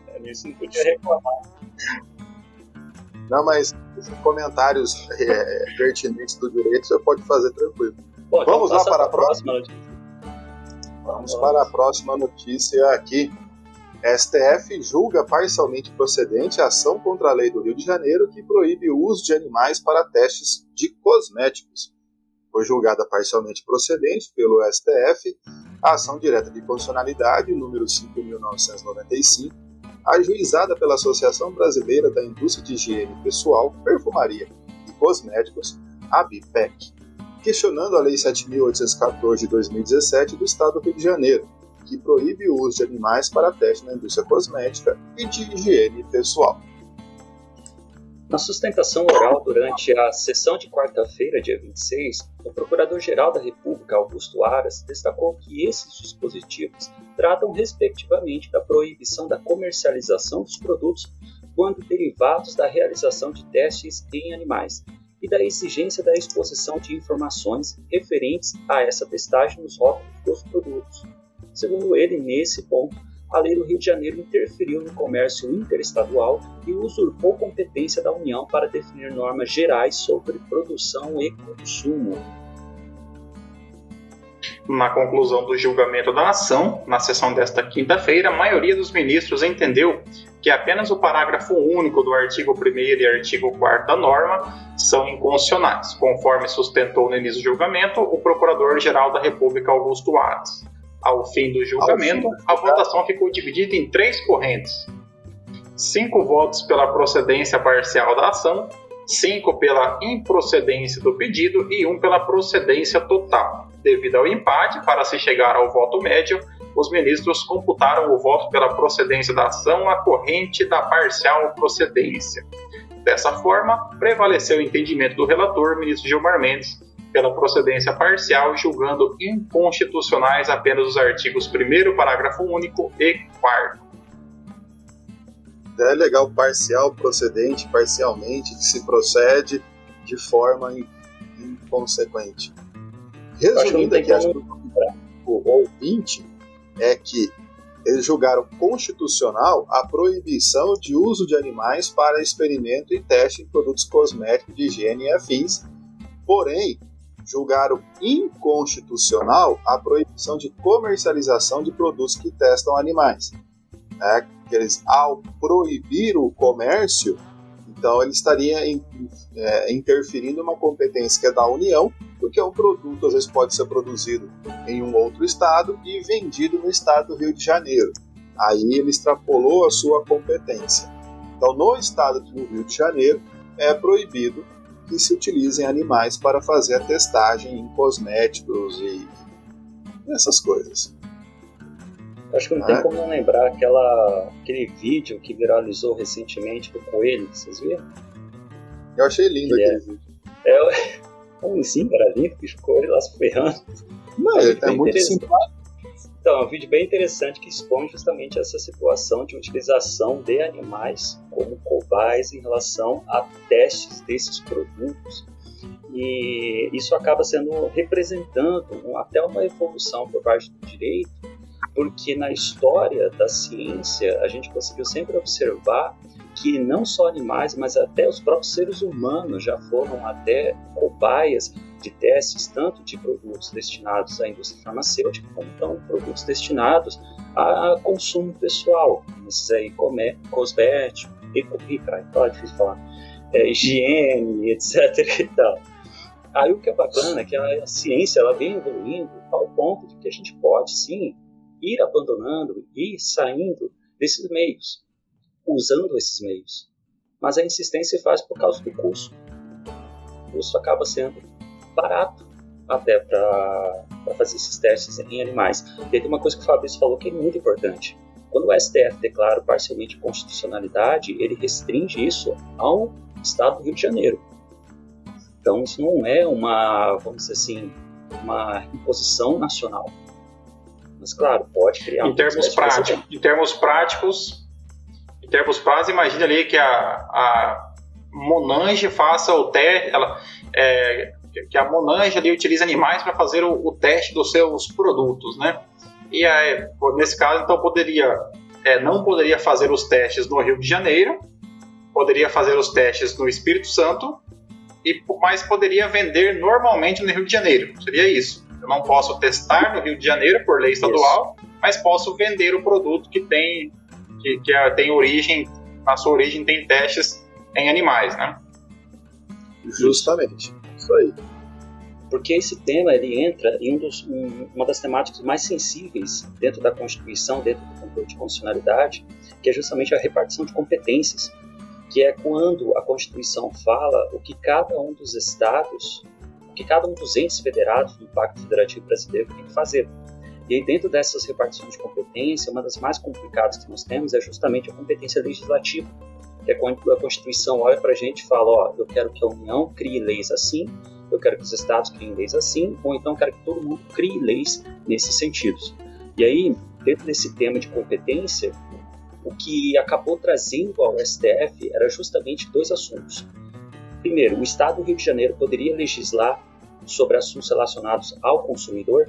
É, nisso não podia reclamar. Não, mas comentários é, pertinentes do direito você pode fazer tranquilo. Bom, então Vamos lá para a próxima notícia. Vamos para a próxima notícia aqui. STF julga parcialmente procedente a ação contra a lei do Rio de Janeiro que proíbe o uso de animais para testes de cosméticos. Foi julgada parcialmente procedente pelo STF a ação direta de constitucionalidade número 5.995, ajuizada pela Associação Brasileira da Indústria de Higiene Pessoal, Perfumaria e Cosméticos, ABPEC, questionando a Lei 7.814 de 2017 do Estado do Rio de Janeiro, que proíbe o uso de animais para teste na indústria cosmética e de higiene pessoal. Na sustentação oral durante a sessão de quarta-feira, dia 26, o Procurador-Geral da República, Augusto Aras, destacou que esses dispositivos tratam, respectivamente, da proibição da comercialização dos produtos quando derivados da realização de testes em animais e da exigência da exposição de informações referentes a essa testagem nos rótulos dos produtos. Segundo ele, nesse ponto, a lei do Rio de Janeiro interferiu no comércio interestadual e usurpou competência da União para definir normas gerais sobre produção e consumo. Na conclusão do julgamento da ação, na sessão desta quinta-feira, a maioria dos ministros entendeu que apenas o parágrafo único do artigo 1 e artigo 4 da norma são inconstitucionais, conforme sustentou no início do julgamento o Procurador-Geral da República Augusto Aras ao fim do julgamento, a votação ficou dividida em três correntes: cinco votos pela procedência parcial da ação, cinco pela improcedência do pedido e um pela procedência total. devido ao empate, para se chegar ao voto médio, os ministros computaram o voto pela procedência da ação à corrente da parcial procedência. Dessa forma, prevaleceu o entendimento do relator, ministro Gilmar Mendes, pela procedência parcial, julgando inconstitucionais apenas os artigos 1 parágrafo único e 4 é legal parcial, procedente, parcialmente, que se procede de forma inconsequente. Resumindo aqui, acho que o ouvinte é que eles julgaram constitucional a proibição de uso de animais para experimento e teste em produtos cosméticos de higiene e afins, porém julgaram inconstitucional a proibição de comercialização de produtos que testam animais. Né? Que eles, ao proibir o comércio, então ele estaria in, é, interferindo uma competência que é da União, porque um produto às vezes pode ser produzido em um outro estado e vendido no estado do Rio de Janeiro. Aí ele extrapolou a sua competência. Então, no estado do Rio de Janeiro, é proibido que se utilizem animais para fazer a testagem em cosméticos e essas coisas. Acho que não ah. tem como não lembrar aquela, aquele vídeo que viralizou recentemente do Coelho, vocês viram? Eu achei lindo aquele é, vídeo. É, como assim, era lindo, bicho, Coelho lá se ferrando. Não, ele é muito simpático. Então, é um vídeo bem interessante que expõe justamente essa situação de utilização de animais como cobaias em relação a testes desses produtos. E isso acaba sendo representando até uma evolução por parte do direito porque na história da ciência a gente conseguiu sempre observar que não só animais, mas até os próprios seres humanos já foram até cobaias de testes, tanto de produtos destinados à indústria farmacêutica, como então produtos destinados a consumo pessoal, esses aí cosméticos, é difícil falar, é, higiene, etc. E tal. Aí o que é bacana é que a, a ciência ela vem evoluindo ao ponto de que a gente pode sim ir abandonando, ir saindo desses meios, usando esses meios. Mas a insistência se faz por causa do custo. O custo acaba sendo barato até para fazer esses testes em animais. E tem uma coisa que o Fabrício falou que é muito importante. Quando o STF declara parcialmente constitucionalidade, ele restringe isso ao Estado do Rio de Janeiro. Então, isso não é uma, vamos dizer assim, uma imposição nacional. Mas claro, pode criar. Em termos em termos práticos, em termos práticos, imagine ali que a, a Monange faça o teste, ela, é, que a Monange ali utiliza animais para fazer o, o, teste dos seus produtos, né? E aí, nesse caso, então poderia, é, não poderia fazer os testes no Rio de Janeiro, poderia fazer os testes no Espírito Santo, e mas poderia vender normalmente no Rio de Janeiro. Seria isso. Eu não posso testar no Rio de Janeiro por lei estadual, Isso. mas posso vender o produto que tem que, que é, tem origem, na sua origem tem testes em animais, né? Justamente, isso aí. Porque esse tema ele entra em um dos, um, uma das temáticas mais sensíveis dentro da Constituição, dentro do controle de constitucionalidade, que é justamente a repartição de competências, que é quando a Constituição fala o que cada um dos estados que cada um dos entes federados do Pacto Federativo Brasileiro tem que fazer. E aí, dentro dessas repartições de competência, uma das mais complicadas que nós temos é justamente a competência legislativa, que é quando a Constituição olha para a gente e fala: ó, eu quero que a União crie leis assim, eu quero que os estados criem leis assim, ou então quero que todo mundo crie leis nesses sentidos. E aí, dentro desse tema de competência, o que acabou trazendo ao STF era justamente dois assuntos. Primeiro, o Estado do Rio de Janeiro poderia legislar sobre assuntos relacionados ao consumidor,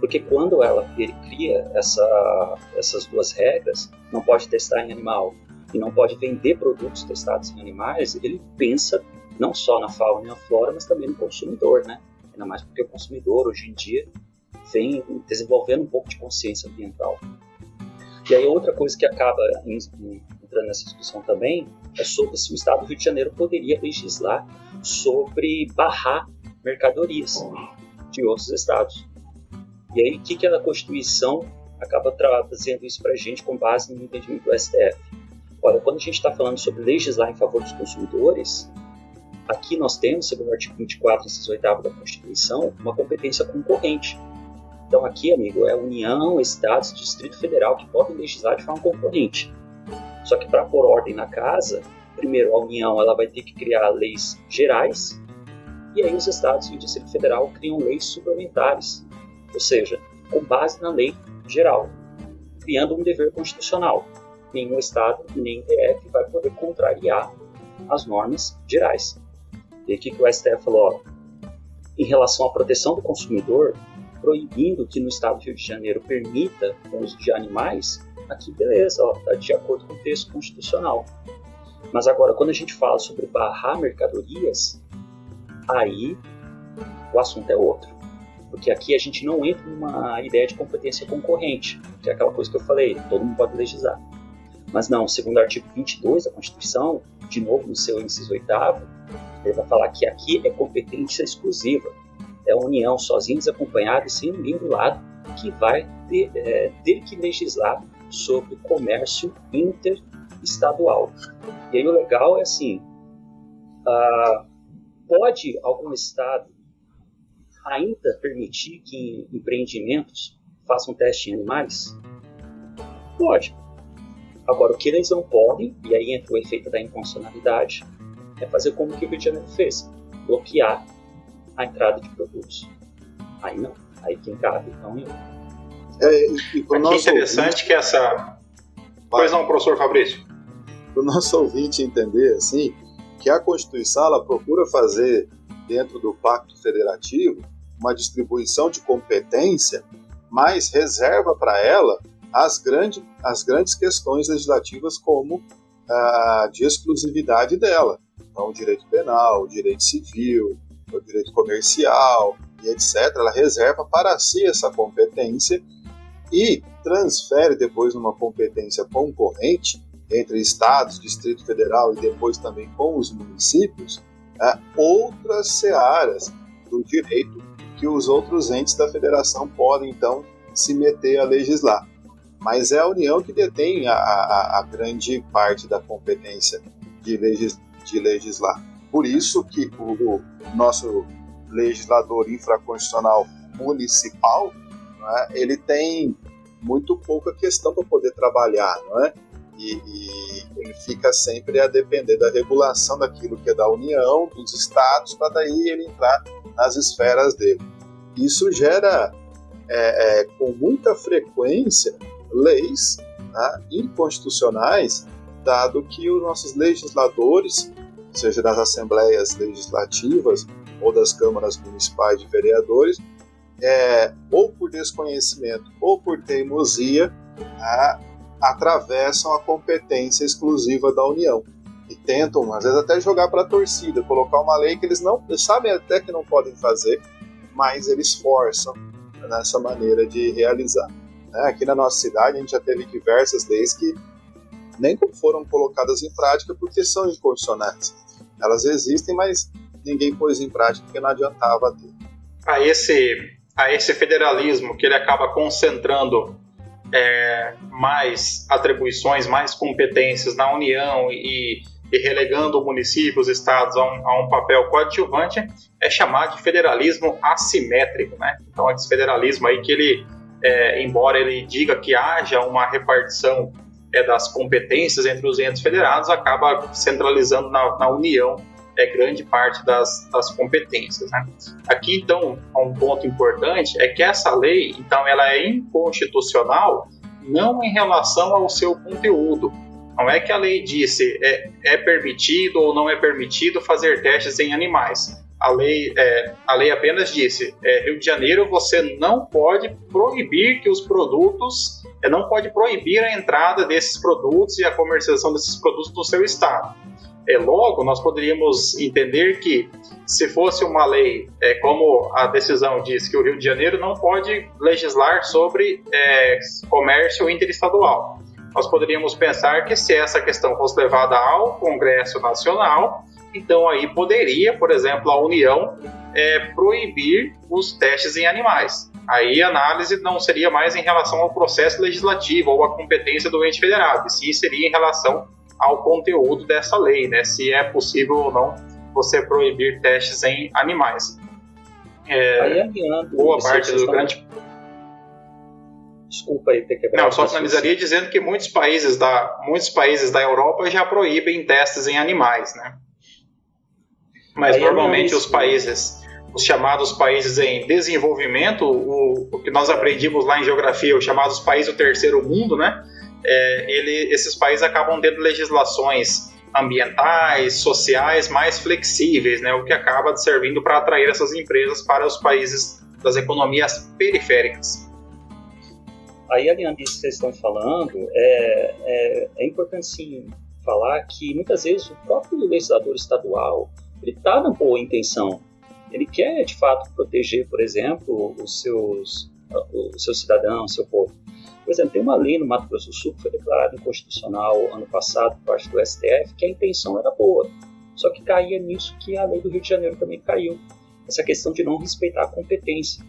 porque quando ela ele cria essa, essas duas regras, não pode testar em animal e não pode vender produtos testados em animais, ele pensa não só na fauna e na flora, mas também no consumidor, né? Ainda mais porque o consumidor hoje em dia vem desenvolvendo um pouco de consciência ambiental. E aí outra coisa que acaba entrando nessa discussão também é sobre se o Estado do Rio de Janeiro poderia legislar sobre barrar mercadorias de outros estados. E aí, o que, que a Constituição acaba trazendo isso para a gente com base no entendimento do STF? Olha, quando a gente está falando sobre legislar em favor dos consumidores, aqui nós temos, segundo o artigo 24, inciso 8 da Constituição, uma competência concorrente. Então aqui, amigo, é União, Estados, Distrito Federal que podem legislar de forma concorrente. Só que para pôr ordem na casa, primeiro a União ela vai ter que criar leis gerais e aí os estados e o Distrito Federal criam leis suplementares, ou seja, com base na lei geral, criando um dever constitucional. Nenhum estado nem DF vai poder contrariar as normas gerais. E aqui que o STF falou, ó, em relação à proteção do consumidor, proibindo que no estado do Rio de Janeiro permita o uso de animais, aqui beleza, está de acordo com o texto constitucional. Mas agora, quando a gente fala sobre barrar mercadorias, aí o assunto é outro. Porque aqui a gente não entra numa ideia de competência concorrente, que é aquela coisa que eu falei, todo mundo pode legislar. Mas não, segundo o artigo 22 da Constituição, de novo no seu inciso oitavo, ele vai falar que aqui é competência exclusiva. É a União, sozinha, desacompanhada e sem ninguém do lado, que vai ter, é, ter que legislar sobre comércio interestadual. E aí o legal é assim, ah, pode algum Estado ainda permitir que empreendimentos façam teste em animais? Pode. Agora, o que eles não podem, e aí entra o efeito da inconstitucionalidade, é fazer como que o Rio de Janeiro fez: bloquear a entrada de produtos. Aí não. Aí quem cabe então eu. É, e, e Aqui nosso interessante ouvinte... que essa. Pois não, professor Fabrício. Para o nosso ouvinte entender, assim, que a Constituição ela procura fazer, dentro do Pacto Federativo, uma distribuição de competência, mas reserva para ela as, grande, as grandes questões legislativas como a de exclusividade dela. Então, o direito penal, o direito civil, o direito comercial e etc. Ela reserva para si essa competência e transfere depois numa competência concorrente entre estados, Distrito Federal e depois também com os municípios, é, outras searas do direito que os outros entes da federação podem então se meter a legislar. Mas é a União que detém a, a, a grande parte da competência de, legis, de legislar. Por isso que o, o nosso legislador infraconstitucional municipal, é, ele tem muito pouca questão para poder trabalhar, não é? E, e, ele fica sempre a depender da regulação daquilo que é da União, dos estados, para daí ele entrar nas esferas dele. Isso gera, é, é, com muita frequência, leis né, inconstitucionais, dado que os nossos legisladores, seja das assembleias legislativas ou das câmaras municipais de vereadores, é, ou por desconhecimento ou por teimosia, né, atravessam a competência exclusiva da União e tentam, às vezes, até jogar para a torcida, colocar uma lei que eles não eles sabem até que não podem fazer, mas eles forçam nessa maneira de realizar. Né? Aqui na nossa cidade, a gente já teve diversas leis que nem foram colocadas em prática porque são inconstitucionais. Elas existem, mas ninguém pôs em prática porque não adiantava ter. A esse, a esse federalismo que ele acaba concentrando é, mais atribuições, mais competências na União e, e relegando municípios, estados a um, a um, papel coadjuvante, é chamado de federalismo assimétrico. Né? Então, esse federalismo aí que ele, é, embora ele diga que haja uma repartição é, das competências entre os entes federados, acaba centralizando na, na União é grande parte das, das competências. Né? Aqui, então, um ponto importante é que essa lei, então, ela é inconstitucional não em relação ao seu conteúdo. Não é que a lei disse é, é permitido ou não é permitido fazer testes em animais. A lei, é, a lei apenas disse: é, Rio de Janeiro, você não pode proibir que os produtos, é, não pode proibir a entrada desses produtos e a comercialização desses produtos no seu estado. É, logo, nós poderíamos entender que, se fosse uma lei, é, como a decisão diz, que o Rio de Janeiro não pode legislar sobre é, comércio interestadual, nós poderíamos pensar que, se essa questão fosse levada ao Congresso Nacional, então aí poderia, por exemplo, a União é, proibir os testes em animais. Aí a análise não seria mais em relação ao processo legislativo ou à competência do ente federado, e sim seria em relação ao conteúdo dessa lei, né? Se é possível ou não você proibir testes em animais. É, aí, aliando, boa parte do grande Desculpa aí ter quebrado. Não, só finalizaria dizendo que muitos países da muitos países da Europa já proíbem testes em animais, né? Mas aí normalmente os países, os chamados países em desenvolvimento, o, o, que nós aprendimos lá em geografia, os chamados países do terceiro mundo, né? É, ele, esses países acabam tendo legislações ambientais, sociais mais flexíveis, né? O que acaba servindo para atrair essas empresas para os países das economias periféricas. Aí, alinhando isso que vocês estão falando, é, é, é importante sim falar que muitas vezes o próprio legislador estadual ele está na boa intenção. Ele quer de fato proteger, por exemplo, os seus, os seus cidadãos, seu povo. Por exemplo, tem uma lei no Mato Grosso do Sul que foi declarada inconstitucional ano passado por parte do STF, que a intenção era boa. Só que caía nisso que a lei do Rio de Janeiro também caiu. Essa questão de não respeitar a competência.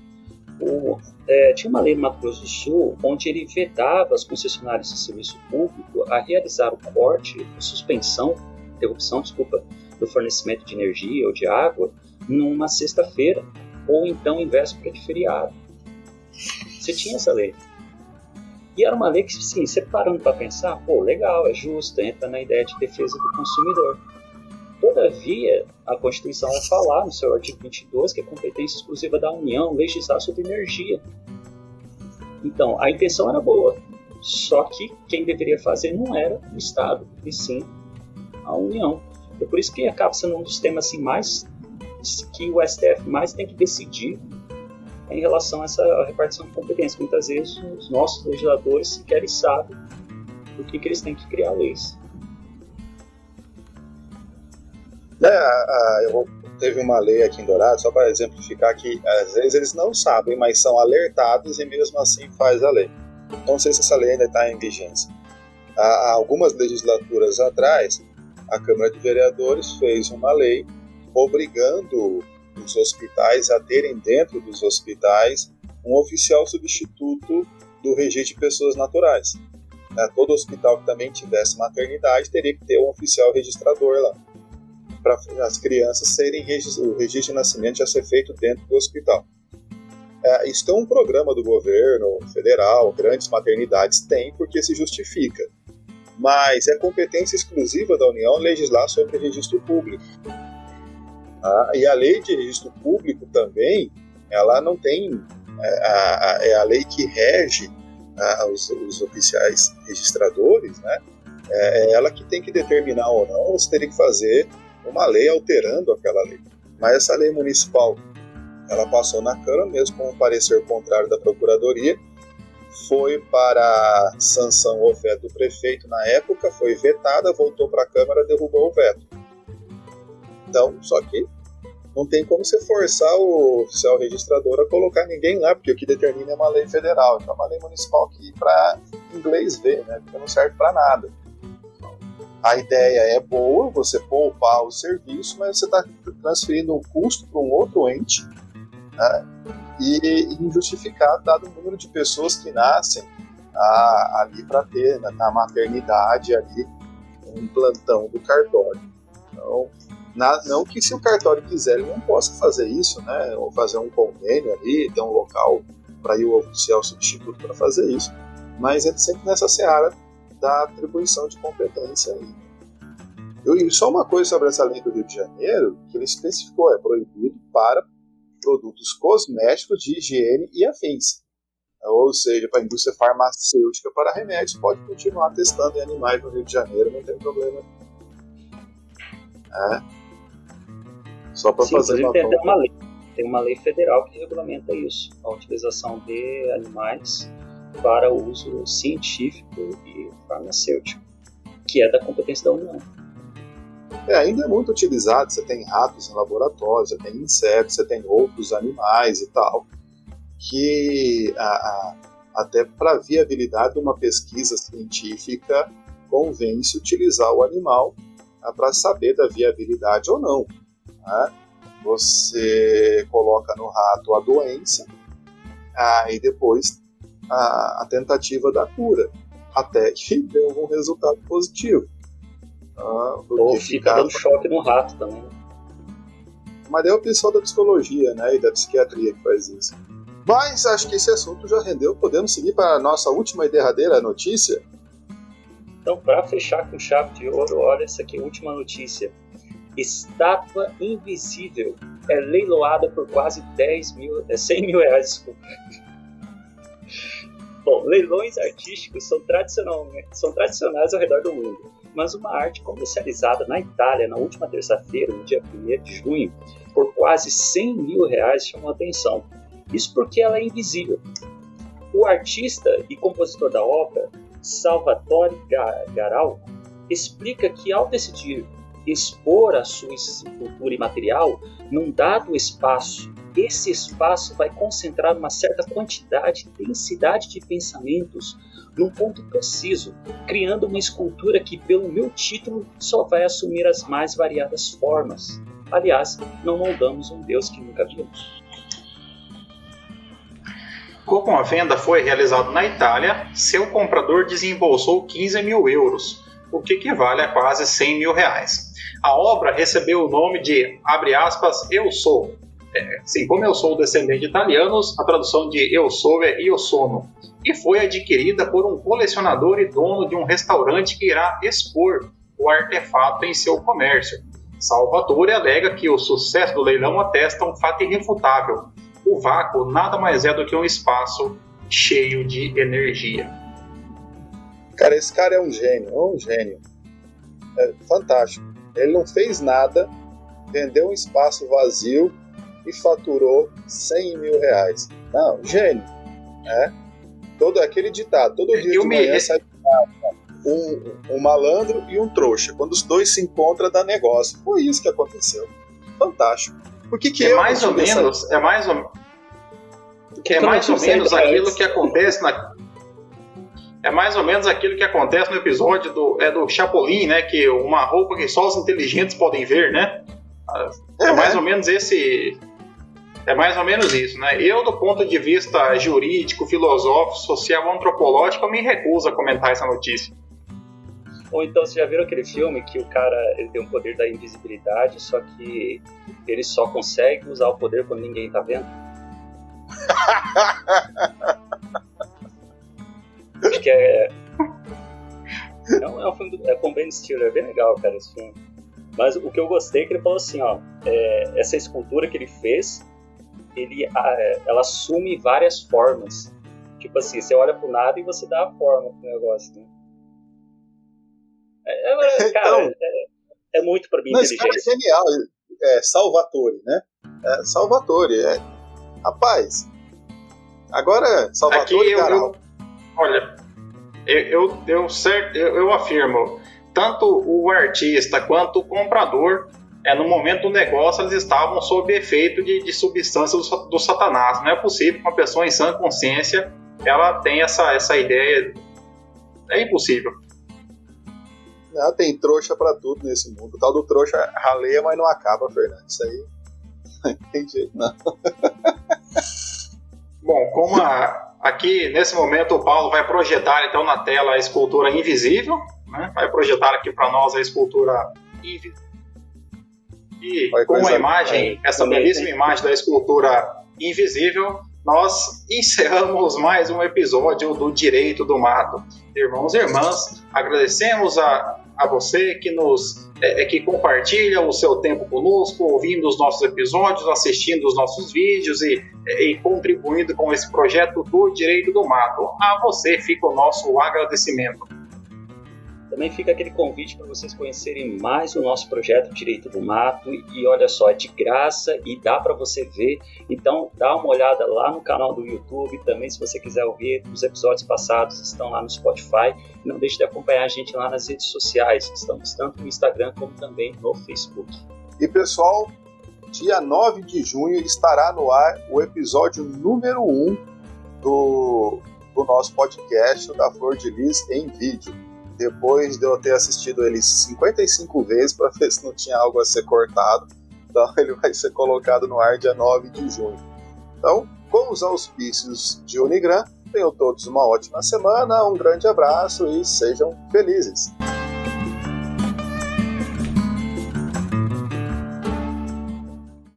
O, é, tinha uma lei no Mato Grosso do Sul onde ele vedava as concessionárias de serviço público a realizar o corte, a suspensão, interrupção, desculpa, do fornecimento de energia ou de água numa sexta-feira ou então em véspera de feriado. Você tinha essa lei. E era uma lei que, sim, você parando para pensar, pô, legal, é justa, entra na ideia de defesa do consumidor. Todavia, a Constituição vai falar no seu artigo 22 que é competência exclusiva da União legislar sobre energia. Então, a intenção era boa, só que quem deveria fazer não era o Estado, e sim a União. É por isso que acaba sendo um dos temas assim, mais que o STF mais tem que decidir em relação a essa repartição de competências. Muitas vezes os nossos legisladores sequer sabem o que, que eles têm que criar leis. É, eu, teve uma lei aqui em Dourado, só para exemplificar que às vezes eles não sabem, mas são alertados e mesmo assim faz a lei. Não sei se essa lei ainda está em vigência. Há algumas legislaturas atrás, a Câmara de Vereadores fez uma lei obrigando os hospitais a terem dentro dos hospitais um oficial substituto do registro de pessoas naturais. Todo hospital que também tivesse maternidade teria que ter um oficial registrador lá para as crianças serem o registro de nascimento já ser feito dentro do hospital. É, isso é um programa do governo federal, grandes maternidades têm porque se justifica. Mas é competência exclusiva da União legislar sobre registro público. Ah, e a lei de registro público também, ela não tem. É a, é a lei que rege a, os, os, oficiais registradores, né? É, é ela que tem que determinar ou não, você teria que fazer uma lei alterando aquela lei. Mas essa lei municipal, ela passou na Câmara mesmo com um parecer contrário da Procuradoria, foi para sanção ou veto do prefeito na época, foi vetada, voltou para a Câmara, derrubou o veto. Então, só que não tem como você forçar o oficial registrador a colocar ninguém lá, porque o que determina é uma lei federal, então é uma lei municipal que para inglês ver, né, porque não serve para nada a ideia é boa, você poupar o serviço, mas você está transferindo um custo para um outro ente né, e injustificado, dado o número de pessoas que nascem ah, ali para ter na, na, maternidade ali um plantão do cartório. Então, na, não que se o cartório quiser ele não possa fazer isso, né, ou fazer um convênio ali, ter um local para ir o oficial substituto para fazer isso, mas é sempre nessa seara da atribuição de competência aí. Eu, e só uma coisa sobre essa lei do Rio de Janeiro, que ele especificou, é proibido para produtos cosméticos de higiene e afins. Ou seja, para a indústria farmacêutica para remédios, pode continuar testando em animais no Rio de Janeiro, não tem problema. É. Só para fazer uma, tem uma lei. Tem uma lei federal que regulamenta isso, a utilização de animais para uso científico e farmacêutico, que é da competência da União. É, ainda é muito utilizado, você tem ratos em laboratório, você tem insetos, você tem outros animais e tal, que a, a, até para a viabilidade de uma pesquisa científica convém-se utilizar o animal para saber da viabilidade ou não. Né? Você coloca no rato a doença, aí depois a, a tentativa da cura, até que deu um resultado positivo. Ah, Ou fica dando choque no rato também. Mas é o pessoal da psicologia né, e da psiquiatria que faz isso. Mas acho que esse assunto já rendeu. Podemos seguir para a nossa última e derradeira notícia? Então, para fechar com chave de ouro, olha essa aqui, última notícia. Estátua invisível é leiloada por quase 10 mil, 100 é, mil reais, desculpa. Bom, leilões artísticos são, são tradicionais ao redor do mundo, mas uma arte comercializada na Itália na última terça-feira, no dia 1 de junho, por quase 100 mil reais chamou atenção. Isso porque ela é invisível. O artista e compositor da obra, Salvatore Garal, explica que ao decidir expor a sua escultura imaterial num dado espaço, esse espaço vai concentrar uma certa quantidade, densidade de pensamentos num ponto preciso, criando uma escultura que, pelo meu título, só vai assumir as mais variadas formas. Aliás, não moldamos um Deus que nunca vimos. Como a venda foi realizada na Itália, seu comprador desembolsou 15 mil euros, o que equivale a quase 100 mil reais. A obra recebeu o nome de, abre aspas, Eu Sou. É, sim, como eu sou descendente de italianos, a tradução de Eu Sou é Io Sono. E foi adquirida por um colecionador e dono de um restaurante que irá expor o artefato em seu comércio. Salvatore alega que o sucesso do leilão atesta um fato irrefutável o vácuo nada mais é do que um espaço cheio de energia. Cara, esse cara é um gênio, é um gênio. É fantástico. Ele não fez nada, vendeu um espaço vazio e faturou 100 mil reais. Não, gênio. Né? Todo aquele ditado, todo dia Eu de manhã me... sai um, um malandro e um trouxa. Quando os dois se encontram, dá negócio. Foi isso que aconteceu. Fantástico. Por que, que é mais ou menos, é mais ou que é mais ou menos aquilo que acontece na é mais ou menos aquilo que acontece no episódio do, é do Chapolin, né? Que uma roupa que só os inteligentes podem ver, né? É, é mais ou menos esse. É mais ou menos isso, né? Eu, do ponto de vista jurídico, filosófico, social, antropológico, eu me recuso a comentar essa notícia. Ou então, vocês já viram aquele filme que o cara ele tem o poder da invisibilidade, só que ele só consegue usar o poder quando ninguém tá vendo? Acho que é. É um, é um filme do, é com Ben Stiller, é bem legal, cara, esse filme. Mas o que eu gostei é que ele falou assim, ó, é, essa escultura que ele fez, ele, ela assume várias formas. Tipo assim, você olha pro nada e você dá a forma pro negócio, né? É, é, cara, então, é, é, muito pra mim mas, inteligência. Cara, é genial. É, Salvatore, né? É, Salvatore. É, rapaz, agora Salvatore Aqui eu, Olha, eu, eu, eu, certo, eu, afirmo, tanto o artista quanto o comprador é, no momento do negócio eles estavam sob efeito de, de substâncias do, do, satanás. Não é possível que uma pessoa em sã consciência ela tenha essa, essa ideia. É impossível. Ah, tem trouxa para tudo nesse mundo. O tal do trouxa raleia, mas não acaba, Fernando. Isso aí não tem jeito, não. Bom, como a, aqui nesse momento o Paulo vai projetar então na tela a escultura invisível, né? vai projetar aqui para nós a escultura invisível. E vai com a imagem, essa belíssima imagem da escultura invisível, nós encerramos mais um episódio do Direito do Mato. Irmãos e irmãs, agradecemos a, a você que nos é, é, que compartilha o seu tempo conosco, ouvindo os nossos episódios, assistindo os nossos vídeos e, e contribuindo com esse projeto do Direito do Mato. A você fica o nosso agradecimento. Também fica aquele convite para vocês conhecerem mais o nosso projeto Direito do Mato e olha só, é de graça e dá para você ver. Então dá uma olhada lá no canal do YouTube, também se você quiser ouvir, os episódios passados estão lá no Spotify. Não deixe de acompanhar a gente lá nas redes sociais, estamos tanto no Instagram como também no Facebook. E pessoal, dia 9 de junho estará no ar o episódio número 1 do, do nosso podcast da Flor de Lis em vídeo depois de eu ter assistido ele 55 vezes para ver se não tinha algo a ser cortado. Então ele vai ser colocado no ar dia 9 de junho. Então, com os auspícios de Unigram, tenham todos uma ótima semana, um grande abraço e sejam felizes.